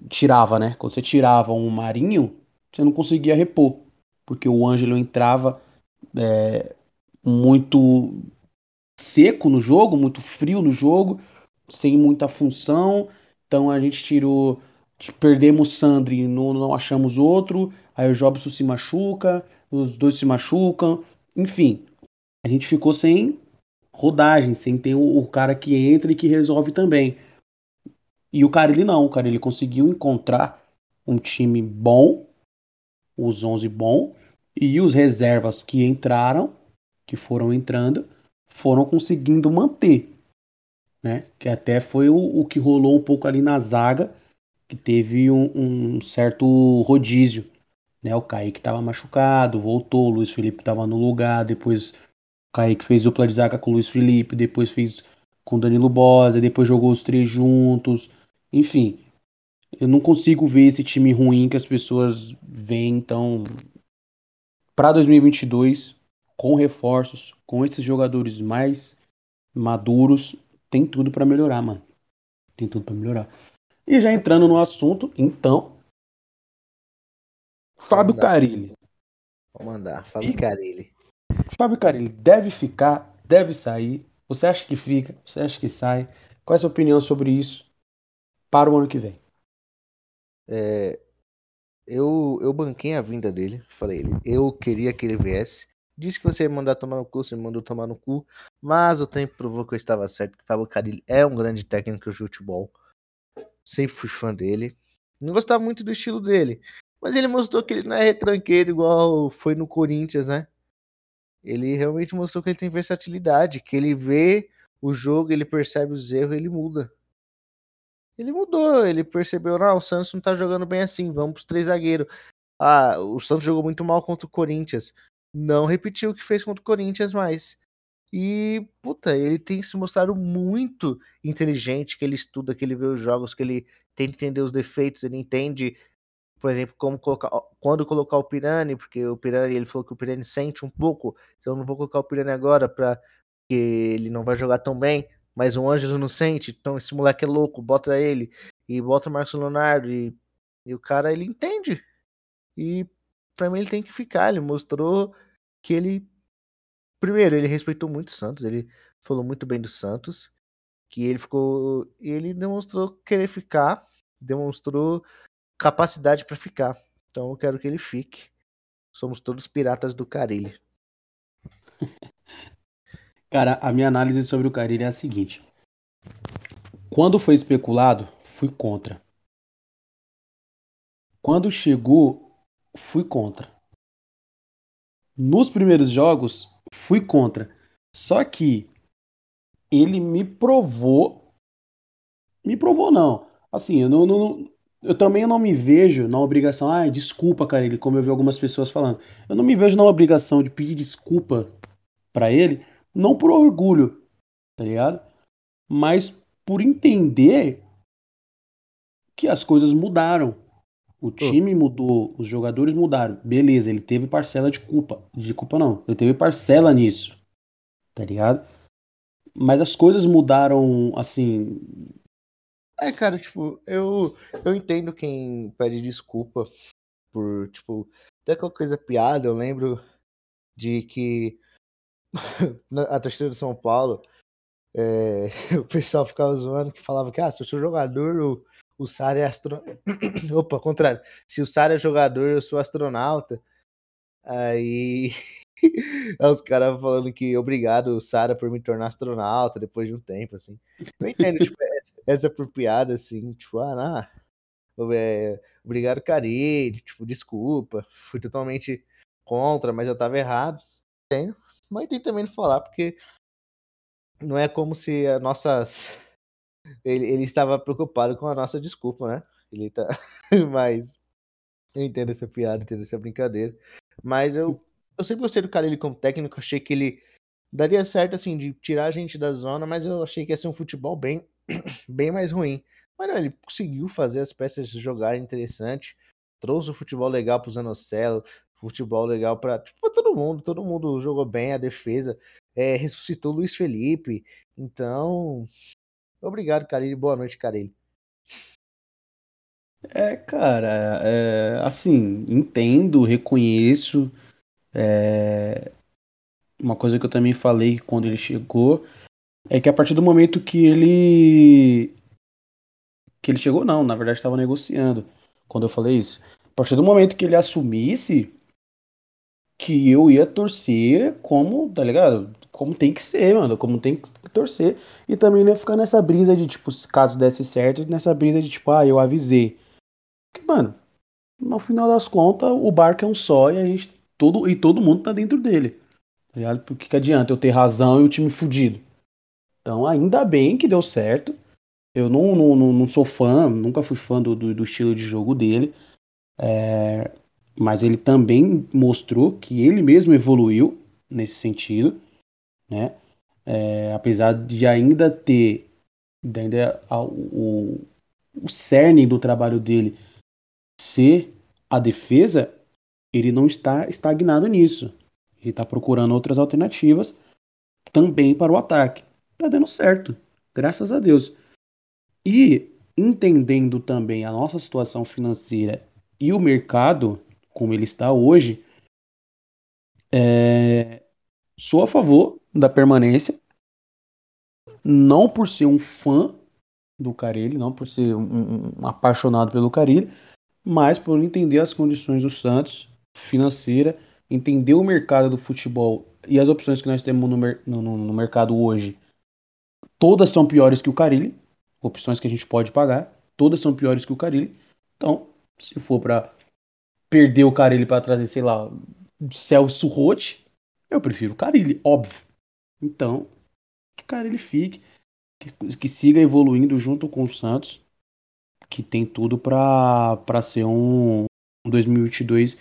tirava, né? Quando você tirava um Marinho, você não conseguia repor. Porque o Ângelo entrava é, muito seco no jogo, muito frio no jogo, sem muita função. Então a gente tirou. Perdemos Sandri, não, não achamos outro. Aí o Jobson se machuca, os dois se machucam. Enfim, a gente ficou sem rodagem, sem ter o, o cara que entra e que resolve também. E o cara ele não, o cara ele conseguiu encontrar um time bom, os 11 bom, e os reservas que entraram, que foram entrando, foram conseguindo manter né? Que até foi o, o que rolou um pouco ali na zaga, que teve um, um certo rodízio. Né? O Kaique estava machucado, voltou, o Luiz Felipe estava no lugar, depois o Kaique fez dupla de zaga com o Luiz Felipe, depois fez com o Danilo Bosa, depois jogou os três juntos. Enfim, eu não consigo ver esse time ruim que as pessoas veem, então para 2022, com reforços, com esses jogadores mais maduros, tem tudo para melhorar, mano. Tem tudo para melhorar. E já entrando no assunto, então. Fábio Carilli. Vou mandar, Fábio e... Carilli. Fábio Carilli deve ficar, deve sair. Você acha que fica? Você acha que sai? Qual é a sua opinião sobre isso para o ano que vem? É, eu, eu banquei a vinda dele. Falei, eu queria que ele viesse. Disse que você ia mandar tomar no cu, você me mandou tomar no cu. Mas o tempo provou que eu estava certo. Que Fábio Carilli é um grande técnico de futebol. Sempre fui fã dele. Não gostava muito do estilo dele. Mas ele mostrou que ele não é retranqueiro igual foi no Corinthians, né? Ele realmente mostrou que ele tem versatilidade. Que ele vê o jogo, ele percebe os erros ele muda. Ele mudou, ele percebeu, não, o Santos não tá jogando bem assim, vamos pros três zagueiros. Ah, o Santos jogou muito mal contra o Corinthians não repetiu o que fez contra o Corinthians mais. E, puta, ele tem se mostrado muito inteligente, que ele estuda, que ele vê os jogos, que ele tenta entender os defeitos, ele entende, por exemplo, como colocar, quando colocar o Pirani, porque o Pirani, ele falou que o Pirani sente um pouco, então eu não vou colocar o Pirani agora para que ele não vai jogar tão bem, mas o Ângelo não sente, então esse moleque é louco, bota ele e bota o Marcos Leonardo e, e o cara ele entende. E para mim ele tem que ficar, ele mostrou que ele primeiro, ele respeitou muito o Santos, ele falou muito bem do Santos, que ele ficou, ele demonstrou querer ficar, demonstrou capacidade para ficar. Então eu quero que ele fique. Somos todos piratas do Carilli. Cara, a minha análise sobre o Carilli é a seguinte: quando foi especulado, fui contra. Quando chegou, fui contra. Nos primeiros jogos, fui contra. Só que ele me provou. Me provou, não. Assim, eu não, não eu também não me vejo na obrigação. Ah, desculpa, cara, ele, como eu vi algumas pessoas falando. Eu não me vejo na obrigação de pedir desculpa para ele, não por orgulho, tá ligado? Mas por entender que as coisas mudaram. O time mudou, os jogadores mudaram. Beleza, ele teve parcela de culpa. De culpa não, ele teve parcela nisso. Tá ligado? Mas as coisas mudaram, assim. É, cara, tipo, eu, eu entendo quem pede desculpa por, tipo, até aquela coisa piada. Eu lembro de que a torcida do São Paulo, é, o pessoal ficava zoando que falava que, ah, se eu sou jogador, o, o Sara é astronauta. Opa, contrário. Se o Sara é jogador, eu sou astronauta. Aí. os caras falando que obrigado, Sara, por me tornar astronauta depois de um tempo, assim. Eu entendo, tipo, essa, por piada, assim, tipo, ah, não. É, obrigado, Cari, tipo, desculpa. Fui totalmente contra, mas eu tava errado. Tenho. Mas tem também de falar, porque não é como se as nossas. Ele, ele estava preocupado com a nossa desculpa, né? Ele tá. mas. Eu entendo essa piada, entendo essa brincadeira. Mas eu, eu sempre gostei do cara ele como técnico, achei que ele daria certo, assim, de tirar a gente da zona, mas eu achei que ia ser um futebol bem, bem mais ruim. Mas não, ele conseguiu fazer as peças jogarem interessante, trouxe o futebol legal pro Zanocelo, futebol legal para tipo, pra todo mundo, todo mundo jogou bem a defesa, é, ressuscitou o Luiz Felipe, então, obrigado, Carilho, boa noite, Carilho. É, cara, é, assim, entendo, reconheço, é, uma coisa que eu também falei quando ele chegou é que a partir do momento que ele que ele chegou não, na verdade estava negociando quando eu falei isso. A partir do momento que ele assumisse que eu ia torcer como, tá ligado? Como tem que ser, mano, como tem que torcer e também não ia ficar nessa brisa de tipo, caso desse certo, nessa brisa de tipo, ah, eu avisei. Porque, mano, no final das contas, o barco é um só e a gente todo e todo mundo tá dentro dele. Tá ligado? Por que, adianta eu ter razão e o time fudido? Então, ainda bem que deu certo. Eu não, não, não, sou fã, nunca fui fã do, do, do estilo de jogo dele. É, mas ele também mostrou que ele mesmo evoluiu nesse sentido, né? É, apesar de ainda ter ainda o, o cerne do trabalho dele ser a defesa, ele não está estagnado nisso. Ele está procurando outras alternativas também para o ataque. Está dando certo, graças a Deus. E entendendo também a nossa situação financeira e o mercado como ele está hoje, é... sou a favor da permanência, não por ser um fã do Carilli, não por ser um, um apaixonado pelo Carilli, mas por entender as condições do Santos financeira entender o mercado do futebol e as opções que nós temos no, no, no mercado hoje, todas são piores que o Carilli. Opções que a gente pode pagar, todas são piores que o Carilli. Então, se for para perder o Carilli para trazer, sei lá, Celso Rotti, eu prefiro o Carilli, óbvio. Então, que o Carilli fique, que, que siga evoluindo junto com o Santos, que tem tudo para ser um, um 2022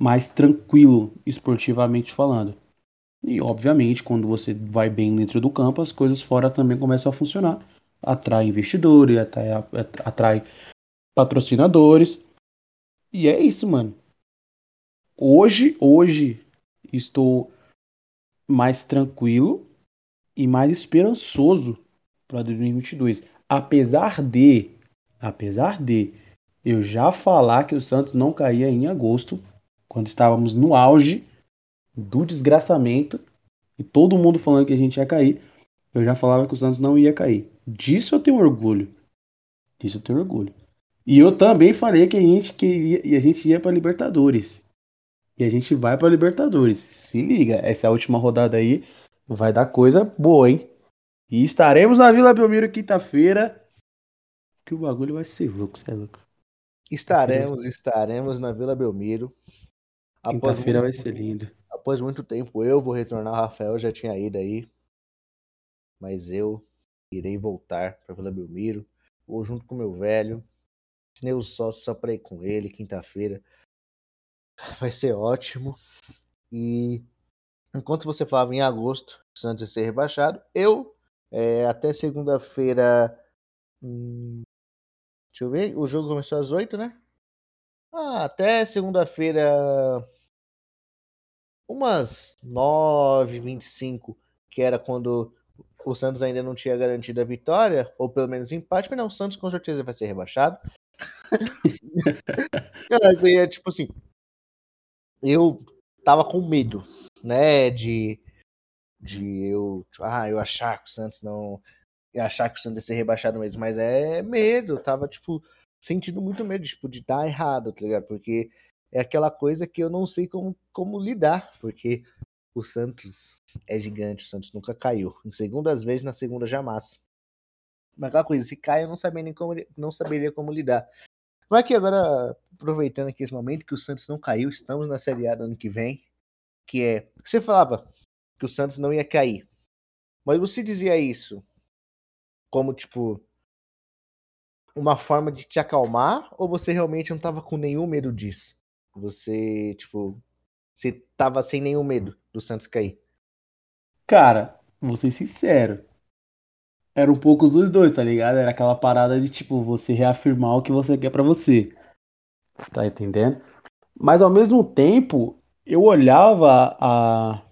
mais tranquilo esportivamente falando. E obviamente, quando você vai bem dentro do campo, as coisas fora também começam a funcionar. Atrai investidores, atrai, atrai patrocinadores. E é isso, mano. Hoje, hoje estou mais tranquilo e mais esperançoso para 2022. Apesar de, apesar de eu já falar que o Santos não caía em agosto, quando estávamos no auge do desgraçamento e todo mundo falando que a gente ia cair, eu já falava que o Santos não ia cair. Disso eu tenho orgulho. Disso eu tenho orgulho. E eu também falei que a gente queria e a gente ia para Libertadores. E a gente vai para Libertadores. Se liga, essa última rodada aí vai dar coisa boa, hein? E estaremos na Vila Belmiro quinta-feira. Que o bagulho vai ser louco, você é louco. Estaremos, estaremos na Vila Belmiro. Quinta-feira vai ser lindo. Após muito tempo eu vou retornar. O Rafael já tinha ido aí. Mas eu irei voltar para Vila Belmiro. Vou junto com meu velho. Assinei o sócio só para ir com ele quinta-feira. Vai ser ótimo. E enquanto você falava em agosto, Santos ia ser rebaixado, eu é, até segunda-feira. Hum, deixa eu ver. O jogo começou às 8, né? Ah, até segunda-feira, umas 9h25, que era quando o Santos ainda não tinha garantido a vitória, ou pelo menos empate, mas não, o Santos com certeza vai ser rebaixado. Mas aí é tipo assim, eu tava com medo, né, de, de eu, ah, eu achar que o Santos não, achar que o Santos ia ser rebaixado mesmo, mas é medo, tava tipo, sentindo muito medo tipo, de dar errado, tá ligado? Porque é aquela coisa que eu não sei como, como lidar, porque o Santos é gigante, o Santos nunca caiu. Em segundas vezes, na segunda jamais. Mas aquela coisa, se cai, eu não sabia nem como, não saberia como lidar. Vai que agora, aproveitando aqui esse momento que o Santos não caiu, estamos na Série A do ano que vem, que é, você falava que o Santos não ia cair, mas você dizia isso como, tipo, uma forma de te acalmar ou você realmente não tava com nenhum medo disso? Você, tipo, você tava sem nenhum medo do Santos cair? Cara, vou ser sincero. Era um pouco dos dois, tá ligado? Era aquela parada de, tipo, você reafirmar o que você quer para você. Tá entendendo? Mas ao mesmo tempo, eu olhava a,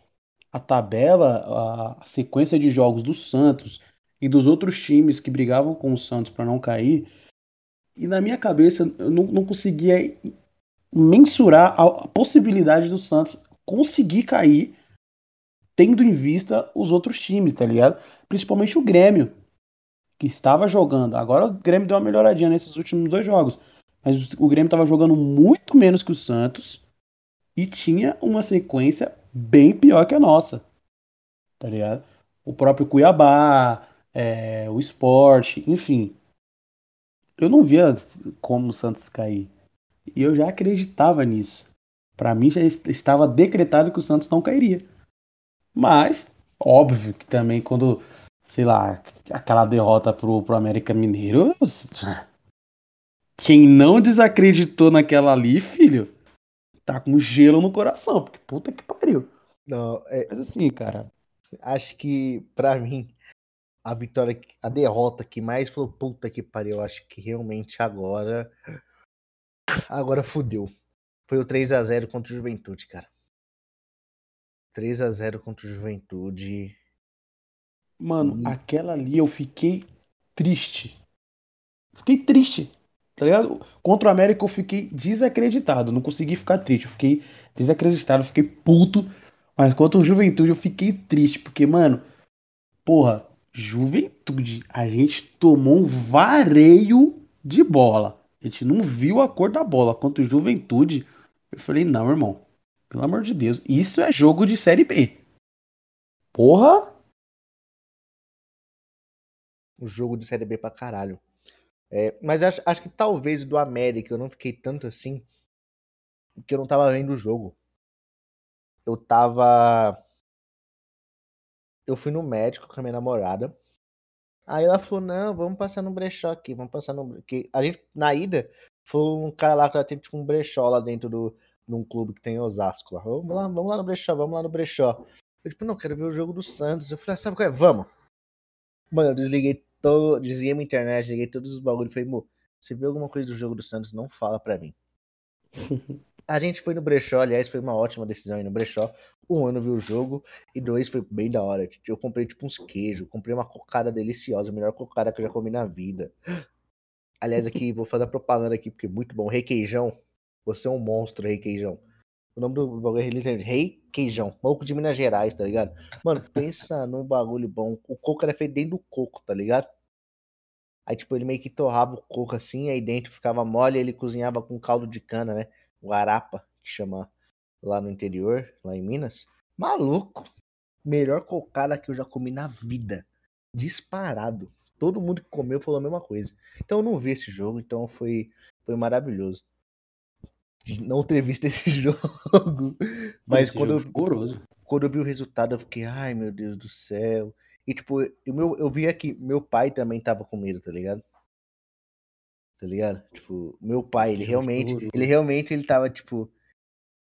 a tabela, a sequência de jogos do Santos e dos outros times que brigavam com o Santos para não cair, e na minha cabeça eu não, não conseguia mensurar a possibilidade do Santos conseguir cair tendo em vista os outros times, tá ligado? Principalmente o Grêmio, que estava jogando. Agora o Grêmio deu uma melhoradinha nesses últimos dois jogos. Mas o Grêmio estava jogando muito menos que o Santos e tinha uma sequência bem pior que a nossa. Tá ligado? O próprio Cuiabá, é, o esporte, enfim. Eu não via como o Santos cair. E eu já acreditava nisso. Para mim já estava decretado que o Santos não cairia. Mas, óbvio que também quando, sei lá, aquela derrota pro, pro América Mineiro. Quem não desacreditou naquela ali, filho, tá com gelo no coração, porque puta que pariu. Não, é... Mas assim, cara. Acho que, para mim, a vitória, a derrota que mais falou, puta que pariu, acho que realmente agora. Agora fudeu. Foi o 3 a 0 contra o Juventude, cara. 3 a 0 contra o Juventude. Mano, e... aquela ali eu fiquei triste. Fiquei triste. Tá ligado? Contra o América eu fiquei desacreditado. Não consegui ficar triste. Eu fiquei desacreditado, fiquei puto. Mas contra o Juventude eu fiquei triste. Porque, mano, porra, Juventude, a gente tomou um vareio de bola. A gente não viu a cor da bola. Contra o Juventude, eu falei, não, irmão. Pelo amor de Deus. Isso é jogo de Série B. Porra! O jogo de Série B pra caralho. É, mas acho, acho que talvez do América eu não fiquei tanto assim. Porque eu não tava vendo o jogo. Eu tava. Eu fui no médico com a minha namorada. Aí ela falou: não, vamos passar no brechó aqui, vamos passar no. Que a gente, na ida, foi um cara lá que tem tipo um brechó lá dentro do, num clube que tem em Osasco lá. Vamos lá, vamos lá no brechó, vamos lá no brechó. Eu, tipo, não, quero ver o jogo do Santos. Eu falei, ah, sabe qual é? Vamos. Mano, eu desliguei todo, desliguei minha internet, desliguei todos os bagulhos. Falei, mo, se vê alguma coisa do jogo do Santos, não fala pra mim. A gente foi no brechó, aliás, foi uma ótima decisão ir no brechó. Um ano viu o jogo e dois foi bem da hora. Eu comprei tipo uns queijos, comprei uma cocada deliciosa, a melhor cocada que eu já comi na vida. Aliás, aqui vou fazer a propaganda aqui porque é muito bom. Requeijão, você é um monstro, Rei Queijão. O nome do bagulho é Rei Queijão. Pouco de Minas Gerais, tá ligado? Mano, pensa num bagulho bom. O coco era feito dentro do coco, tá ligado? Aí, tipo, ele meio que torrava o coco assim, aí dentro ficava mole e ele cozinhava com caldo de cana, né? O arapa, que chama lá no interior, lá em Minas. Maluco! Melhor cocada que eu já comi na vida. Disparado. Todo mundo que comeu falou a mesma coisa. Então eu não vi esse jogo, então foi, foi maravilhoso não ter visto esse jogo. Mas quando eu, quando eu vi o resultado, eu fiquei, ai meu Deus do céu. E tipo, eu, eu via que meu pai também tava com medo, tá ligado? Tá ligado? Tipo, meu pai, ele realmente, ele realmente ele tava, tipo,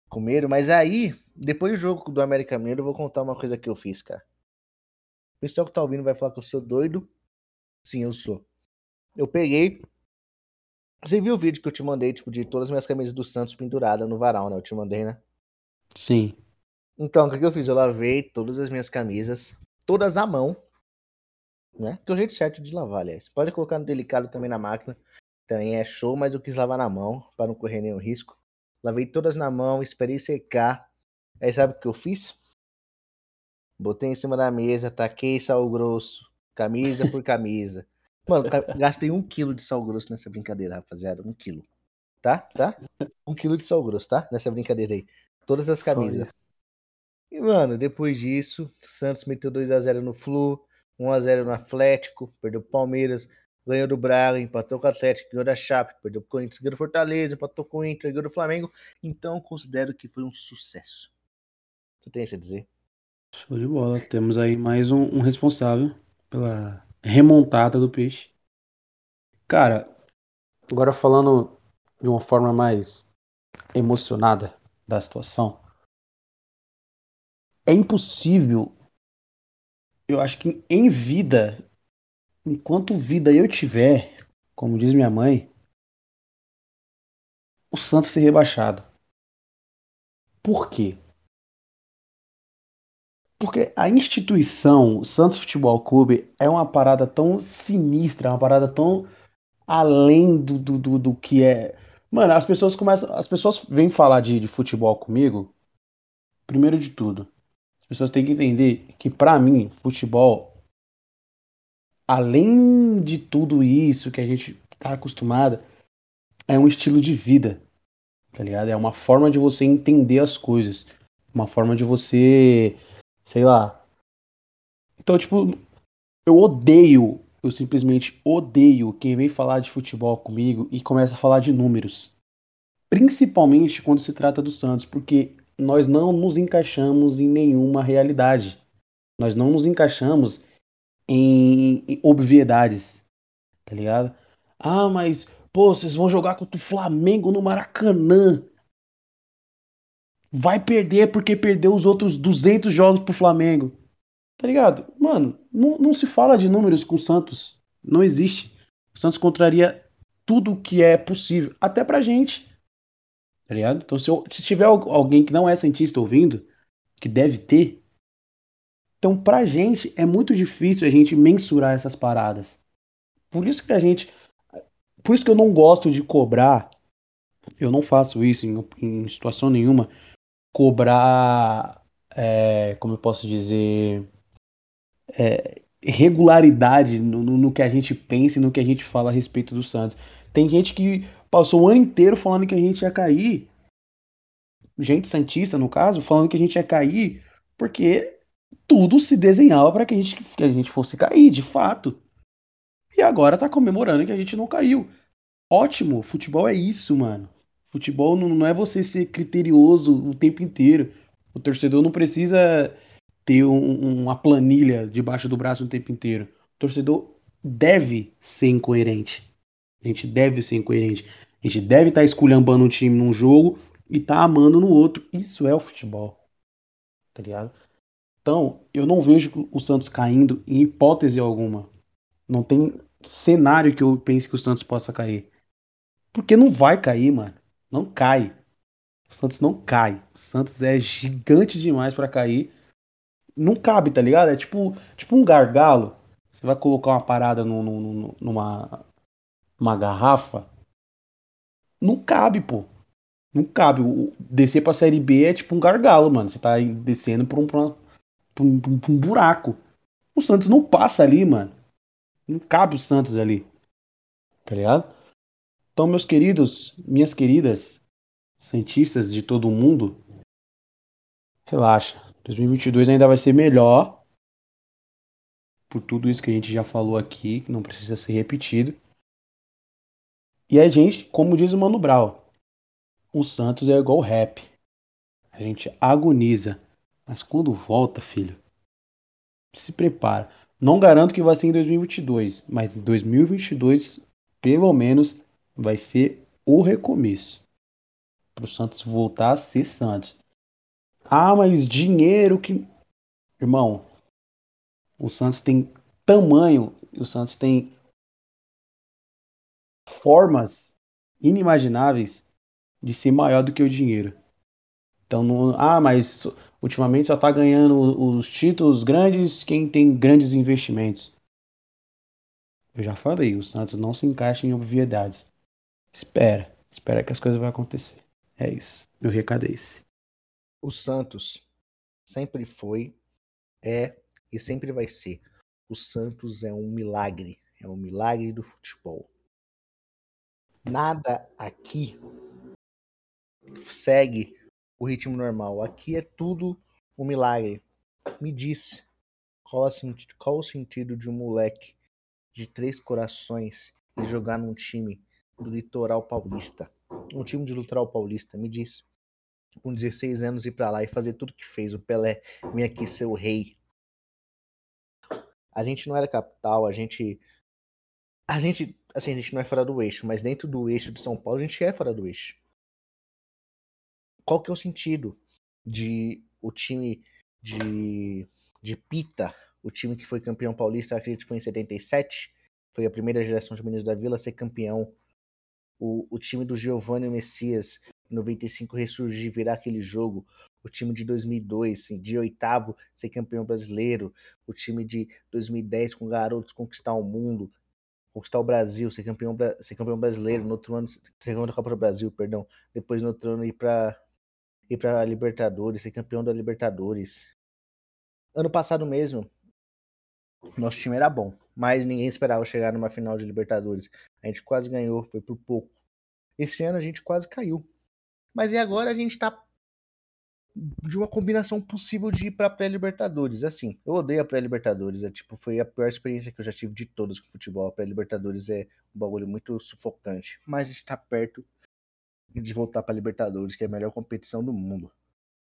com medo. Mas aí, depois do jogo do América Mineiro, eu vou contar uma coisa que eu fiz, cara. O pessoal que tá ouvindo vai falar que eu sou doido. Sim, eu sou. Eu peguei, você viu o vídeo que eu te mandei, tipo, de todas as minhas camisas do Santos penduradas no varal, né? Eu te mandei, né? Sim. Então, o que, que eu fiz? Eu lavei todas as minhas camisas, todas à mão, né? Que é o jeito certo de lavar, aliás. Pode colocar no delicado também na máquina, também é show, mas eu quis lavar na mão, para não correr nenhum risco. Lavei todas na mão, esperei secar. Aí sabe o que eu fiz? Botei em cima da mesa, taquei sal grosso, camisa por camisa. Mano, gastei um quilo de sal grosso nessa brincadeira, rapaziada. Um quilo. Tá? Tá? Um quilo de sal grosso, tá? Nessa brincadeira aí. Todas as camisas. E, mano, depois disso, Santos meteu 2x0 no Flu, 1x0 no Atlético, perdeu o Palmeiras, ganhou do Braga, empatou com o Atlético, ganhou da Chape, perdeu o Corinthians, ganhou do Fortaleza, empatou com o Inter, ganhou do Flamengo. Então considero que foi um sucesso. Tu tem isso a dizer? Show de bola. Temos aí mais um, um responsável pela remontada do peixe. Cara, agora falando de uma forma mais emocionada da situação, é impossível. Eu acho que em vida, enquanto vida eu tiver, como diz minha mãe, o Santos ser rebaixado. Por quê? Porque a instituição, Santos Futebol Clube, é uma parada tão sinistra, uma parada tão além do, do, do, do que é. Mano, as pessoas começam. As pessoas vêm falar de, de futebol comigo. Primeiro de tudo, as pessoas têm que entender que, para mim, futebol, além de tudo isso que a gente tá acostumado, é um estilo de vida. Tá ligado? É uma forma de você entender as coisas. Uma forma de você. Sei lá. Então, tipo, eu odeio eu simplesmente odeio quem vem falar de futebol comigo e começa a falar de números. Principalmente quando se trata do Santos, porque nós não nos encaixamos em nenhuma realidade. Nós não nos encaixamos em, obviedades. Tá ligado? Ah, mas, pô, vocês vão jogar contra o Flamengo no Maracanã. Vai perder porque perdeu os outros 200 jogos pro Flamengo. Tá ligado? Mano, não, não se fala de números com o Santos. Não existe. O Santos contraria tudo que é possível, até pra gente. Tá ligado? Então, se, eu, se tiver alguém que não é cientista ouvindo, que deve ter, então pra gente é muito difícil a gente mensurar essas paradas. Por isso que a gente. Por isso que eu não gosto de cobrar. Eu não faço isso em, em situação nenhuma. Cobrar. É, como eu posso dizer é, regularidade no, no, que a gente pensa e no que a gente fala a respeito do Santos. Tem gente que passou o ano inteiro falando que a gente ia cair. Gente santista, no caso, falando que a gente ia cair porque tudo se desenhava para que a, gente, que a gente fosse cair, de fato. E agora tá comemorando que a gente não caiu. Ótimo, futebol é isso, mano. Futebol não, não é você ser criterioso o tempo inteiro. O torcedor não precisa ter um, uma planilha debaixo do braço o tempo inteiro. O torcedor deve ser incoerente. A gente deve ser incoerente. A gente deve estar tá esculhambando um time num jogo e tá amando no outro. Isso é o futebol. Tá ligado? Então, eu não vejo o Santos caindo em hipótese alguma. Não tem cenário que eu pense que o Santos possa cair. Porque não vai cair, mano. Não cai. O Santos não cai. O Santos é gigante demais para cair não cabe, tá ligado? É tipo, tipo um gargalo. Você vai colocar uma parada no, no, numa uma garrafa. Não cabe, pô. Não cabe. Descer pra série B é tipo um gargalo, mano. Você tá descendo por um, por, um, por um buraco. O Santos não passa ali, mano. Não cabe o Santos ali. Tá ligado? Então, meus queridos, minhas queridas, cientistas de todo mundo, relaxa. 2022 ainda vai ser melhor. Por tudo isso que a gente já falou aqui, que não precisa ser repetido. E a gente, como diz o Mano Brown, o Santos é igual rap. A gente agoniza. Mas quando volta, filho, se prepara. Não garanto que vai ser em 2022, mas em 2022, pelo menos, vai ser o recomeço. Para o Santos voltar a ser Santos. Ah, mas dinheiro que. Irmão, o Santos tem tamanho, o Santos tem formas inimagináveis de ser maior do que o dinheiro. Então, não, ah, mas ultimamente só tá ganhando os títulos grandes quem tem grandes investimentos. Eu já falei, o Santos não se encaixa em obviedades. Espera, espera que as coisas vão acontecer. É isso. Meu recado é esse o Santos sempre foi, é e sempre vai ser. O Santos é um milagre, é um milagre do futebol. Nada aqui segue o ritmo normal. Aqui é tudo um milagre. Me diz qual, qual o sentido de um moleque de Três Corações e jogar num time do litoral paulista? Um time de litoral paulista, me diz. Com 16 anos ir para lá e fazer tudo que fez. O Pelé vinha aqui ser o rei. A gente não era capital, a gente. A gente. Assim, a gente não é fora do eixo, mas dentro do eixo de São Paulo a gente é fora do eixo. Qual que é o sentido de o time de, de Pita, o time que foi campeão paulista, acredito que foi em 77, foi a primeira geração de meninos da Vila a ser campeão. O, o time do Giovanni Messias, em 95, ressurgir, virar aquele jogo. O time de 2002, assim, de oitavo, ser campeão brasileiro. O time de 2010, com garotos, conquistar o mundo, conquistar o Brasil, ser campeão, ser campeão brasileiro. No outro ano, ser campeão da Copa do Brasil, perdão. Depois, no outro ano, ir para ir para Libertadores, ser campeão da Libertadores. Ano passado mesmo, nosso time era bom, mas ninguém esperava chegar numa final de Libertadores. A gente quase ganhou, foi por pouco. Esse ano a gente quase caiu. Mas e agora a gente tá de uma combinação possível de ir pra pré-Libertadores. Assim, eu odeio a pré-Libertadores. É, tipo, foi a pior experiência que eu já tive de todas com futebol. A pré-Libertadores é um bagulho muito sufocante. Mas está perto de voltar pra Libertadores, que é a melhor competição do mundo.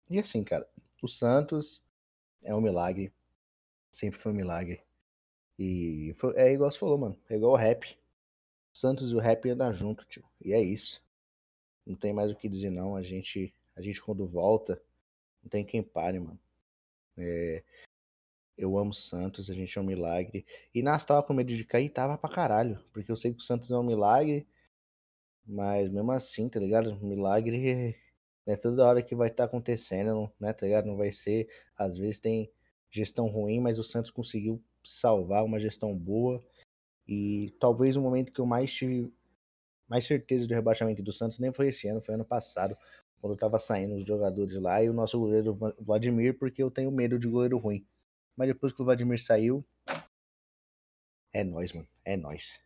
E assim, cara, o Santos é um milagre. Sempre foi um milagre. E foi, é igual você falou, mano. É igual o rap. O Santos e o rap andam junto, tio. E é isso. Não tem mais o que dizer, não. A gente, a gente quando volta, não tem quem pare, mano. É, eu amo Santos, a gente é um milagre. E Nas tava com medo de cair, tava pra caralho. Porque eu sei que o Santos é um milagre. Mas mesmo assim, tá ligado? Milagre é toda hora que vai estar tá acontecendo, né? Tá ligado? Não vai ser. Às vezes tem gestão ruim, mas o Santos conseguiu salvar uma gestão boa. E talvez o momento que eu mais tive mais certeza do rebaixamento do Santos nem foi esse ano, foi ano passado, quando tava saindo os jogadores lá e o nosso goleiro Vladimir, porque eu tenho medo de goleiro ruim. Mas depois que o Vladimir saiu, é nós, mano, é nós.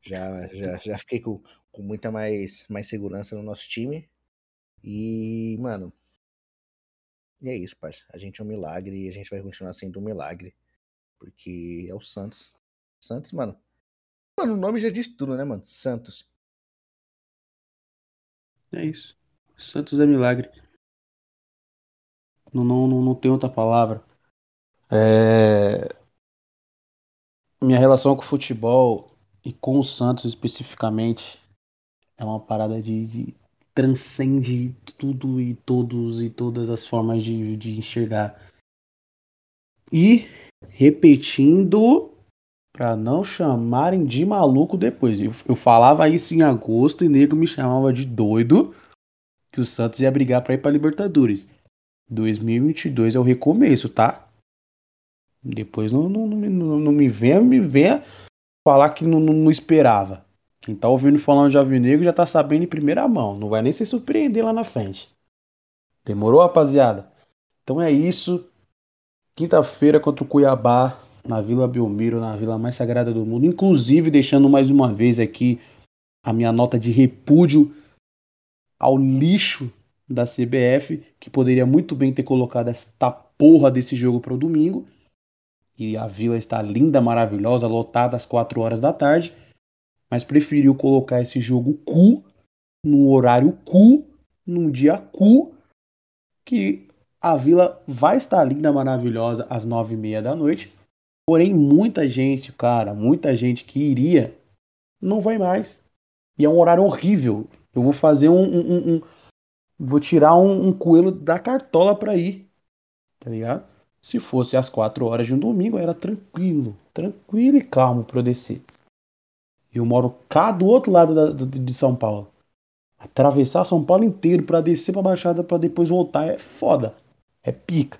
Já, já, já fiquei com, com muita mais, mais segurança no nosso time. E, mano, e é isso, parça. A gente é um milagre e a gente vai continuar sendo um milagre. Porque é o Santos. Santos, mano. Mano, o nome já diz tudo, né, mano? Santos. É isso. Santos é milagre. Não, não, não, não tem outra palavra. É... Minha relação com o futebol e com o Santos especificamente é uma parada de, de transcende tudo e todos e todas as formas de, de enxergar. E repetindo para não chamarem de maluco depois. Eu, eu, falava isso em agosto e nego me chamava de doido que o Santos ia brigar para ir para Libertadores. 2022 é o recomeço, tá? Depois não, não, não, não me venha, me venha falar que não, não, esperava. Quem tá ouvindo falando de Alvinegro já tá sabendo em primeira mão. Não vai nem se surpreender lá na frente. Demorou, rapaziada? Então é isso. Quinta-feira contra o Cuiabá, na Vila Belmiro, na vila mais sagrada do mundo. Inclusive, deixando mais uma vez aqui a minha nota de repúdio ao lixo da CBF, que poderia muito bem ter colocado esta porra desse jogo para o domingo. E a vila está linda, maravilhosa, lotada às 4 horas da tarde. Mas preferiu colocar esse jogo cu, num horário cu, num dia cu, que a vila vai estar linda, maravilhosa às nove e meia da noite. Porém, muita gente, cara, muita gente que iria, não vai mais. E é um horário horrível. Eu vou fazer um. um, um, um vou tirar um, coelho da cartola para ir. Tá ligado? Se fosse às quatro horas de um domingo, era tranquilo. Tranquilo e calmo pra eu descer. Eu moro cá do outro lado da, de São Paulo. Atravessar São Paulo inteiro para descer pra Baixada para depois voltar é foda é pica.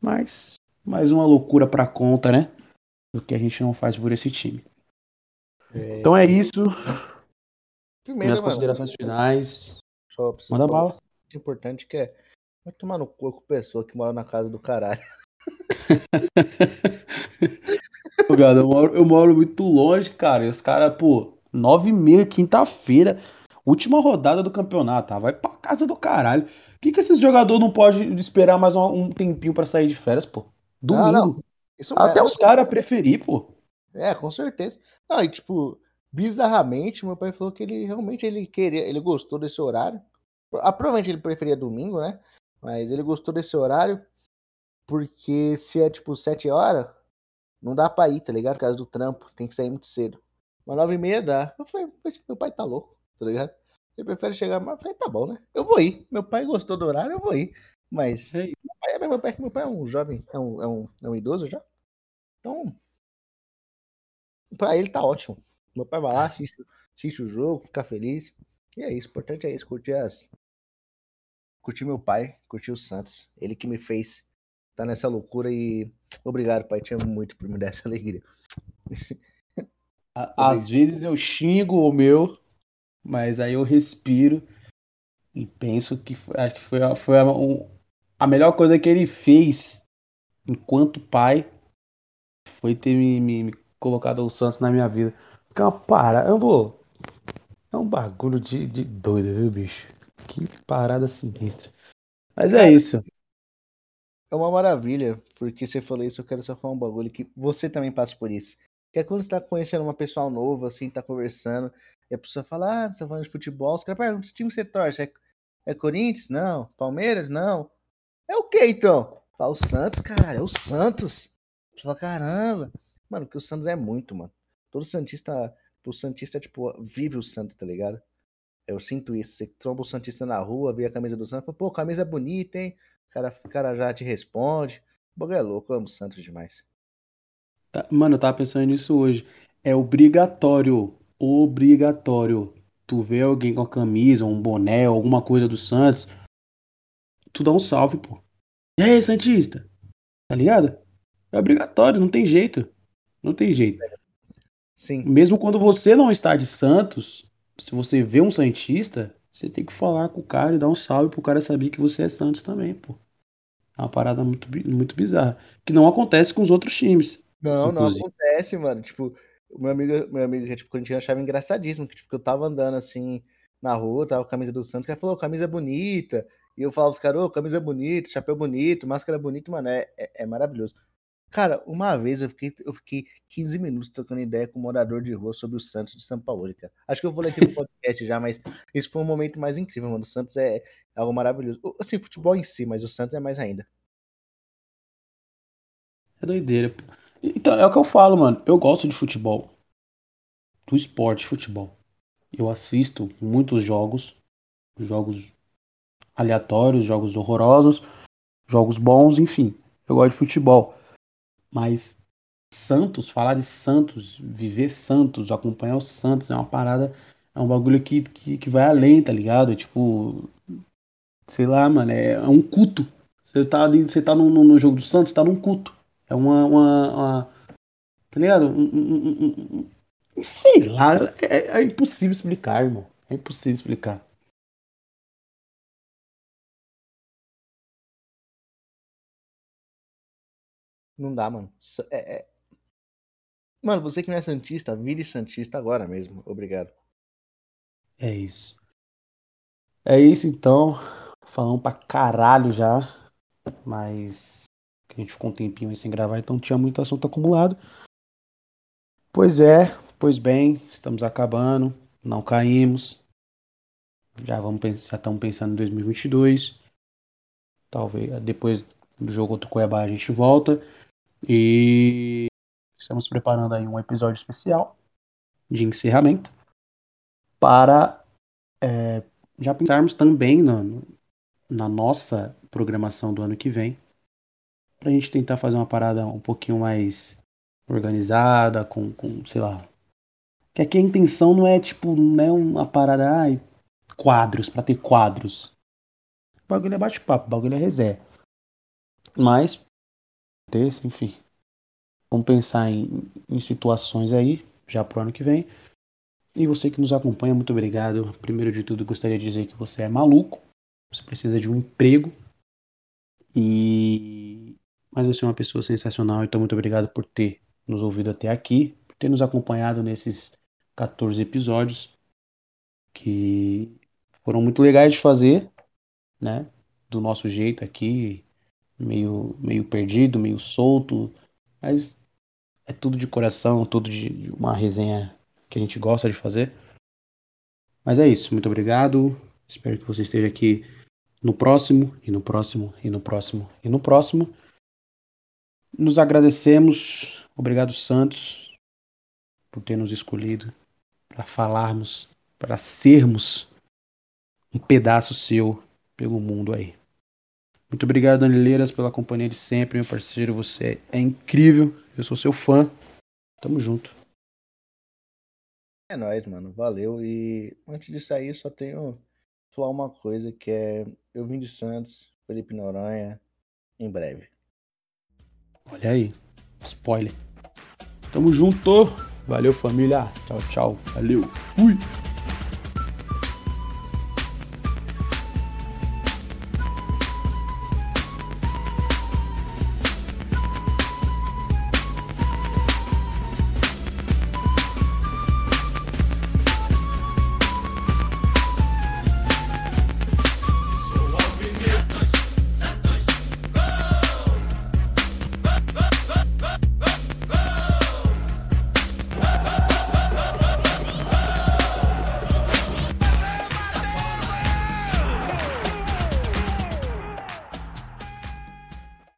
Mas mais uma loucura pra conta, né? Do que a gente não faz por esse time. É... Então é isso. Primeiro, Minhas mano, considerações finais. Só Manda bala. O importante que é vai tomar no cu com pessoa que mora na casa do caralho. eu, moro, eu moro muito longe, cara. E os caras, pô, nove e meia, quinta-feira, última rodada do campeonato, tá? Vai pra casa do caralho que, que esses jogadores não podem esperar mais um, um tempinho para sair de férias, pô? Domingo. Não, não. Isso Até os caras preferir, pô. É, com certeza. Não, e tipo, bizarramente, meu pai falou que ele realmente ele queria, ele gostou desse horário. Ah, provavelmente ele preferia domingo, né? Mas ele gostou desse horário porque se é tipo 7 horas, não dá pra ir, tá ligado? Por causa do trampo, tem que sair muito cedo. Mas 9 e meia dá. Eu falei, meu pai tá louco, tá ligado? Ele prefere chegar mais. Eu falei, tá bom, né? Eu vou ir. Meu pai gostou do horário, eu vou ir. Mas. Meu pai, é meu, pai, meu pai é um jovem, é um, é um, é um idoso já. Então. Pra ele tá ótimo. Meu pai vai lá, assiste, assiste o jogo, fica feliz. E é isso. O importante é isso, curtir as. Curtir meu pai, curtir o Santos. Ele que me fez tá nessa loucura e. Obrigado, pai. Te amo muito por me dar essa alegria. Às vezes eu xingo o meu mas aí eu respiro e penso que foi, acho que foi, foi a, um, a melhor coisa que ele fez enquanto pai foi ter me, me, me colocado o Santos na minha vida. Porque é uma parada, eu vou. É um bagulho de, de doido, viu, bicho? Que parada sinistra. Mas é isso. É uma maravilha, porque você falou isso, eu quero só falar um bagulho que você também passa por isso. Que é quando você tá conhecendo uma pessoa nova, assim, tá conversando, e a pessoa fala, ah, você tá falando de futebol, os caras perguntam, que time você torce? É, é Corinthians? Não. Palmeiras? Não. É o que então? Fala, o Santos, caralho, é o Santos. Você fala, caramba. Mano, porque o Santos é muito, mano. Todo Santista, o Santista, tipo, vive o Santos, tá ligado? Eu sinto isso. Você tromba o Santista na rua, vê a camisa do Santos, fala, pô, camisa bonita, hein? O cara, cara já te responde. O bagulho é louco, eu amo Santos demais. Tá, mano, eu tava pensando nisso hoje. É obrigatório, obrigatório. Tu vê alguém com a camisa, um boné, alguma coisa do Santos, tu dá um salve, pô. E aí, Santista? Tá ligado? É obrigatório, não tem jeito. Não tem jeito. Sim. Mesmo quando você não está de Santos, se você vê um Santista, você tem que falar com o cara e dar um salve pro cara saber que você é Santos também, pô. É uma parada muito, muito bizarra. Que não acontece com os outros times. Não, inclusive. não acontece, mano. Tipo, o meu amigo, meu amigo que tipo corintiano achava engraçadíssimo, que tipo, que eu tava andando assim na rua, tava com a camisa do Santos, que ele falou, camisa bonita. E eu falava pros caras, ô, camisa bonita, chapéu bonito, máscara bonito, mano, é, é, é, maravilhoso. Cara, uma vez eu fiquei, eu fiquei 15 minutos trocando ideia com um morador de rua sobre o Santos de São Paulo, cara. Acho que eu vou ler aqui no podcast já, mas esse foi um momento mais incrível, mano. O Santos é, algo maravilhoso. Assim, futebol em si, mas o Santos é mais ainda. É doideira. Então, é o que eu falo, mano. Eu gosto de futebol. Do esporte futebol. Eu assisto muitos jogos. Jogos aleatórios, jogos horrorosos, jogos bons, enfim. Eu gosto de futebol. Mas Santos, falar de Santos, viver Santos, acompanhar o Santos é uma parada, é um bagulho que, que, que vai além, tá ligado? Tipo, sei lá, mano, é, é um culto. Você tá ali, você tá no, no, no jogo do Santos, tá num culto. É uma. uma, uma tá ligado? Um, um, um, sei lá. É, é, impossível explicar, irmão. É impossível explicar. Não dá, mano. É, é... Mano, você que não é Santista, vire Santista agora mesmo. Obrigado. É isso. É isso então. Falamos pra caralho já. Mas a gente ficou um tempinho aí sem gravar, então tinha muito assunto acumulado. Pois é, pois bem, estamos acabando, não caímos. Já vamos já estamos pensando em 2022. Talvez depois do jogo contra o Cuiabá a gente volta e estamos preparando aí um episódio especial de encerramento para é, já pensarmos também na, na nossa programação do ano que vem pra gente tentar fazer uma parada um pouquinho mais organizada, com, com sei lá. Que aqui a intenção não é tipo, não é uma parada, ai, quadros, para ter quadros. O bagulho é bate-papo, o bagulho é reserva. Mas, desse, enfim. Vamos pensar em, em situações aí, já pro ano que vem. E você que nos acompanha, muito obrigado. Primeiro de tudo, gostaria de dizer que você é maluco. Você precisa de um emprego. E mas você é uma pessoa sensacional, então muito obrigado por ter nos ouvido até aqui, por ter nos acompanhado nesses 14 episódios que foram muito legais de fazer, né? Do nosso jeito aqui, meio, meio perdido, meio solto, mas é tudo de coração, tudo de uma resenha que a gente gosta de fazer. Mas é isso, muito obrigado. Espero que você esteja aqui no próximo, e no próximo, e no próximo, e no próximo. Nos agradecemos. Obrigado, Santos, por ter nos escolhido para falarmos, para sermos um pedaço seu pelo mundo aí. Muito obrigado, Danileiras, pela companhia de sempre, meu parceiro. Você é incrível. Eu sou seu fã. Tamo junto. É nóis, mano. Valeu. E antes de sair, só tenho falar uma coisa que é eu vim de Santos, Felipe Noronha, em breve. Olha aí, spoiler. Tamo junto. Valeu, família. Tchau, tchau. Valeu. Fui.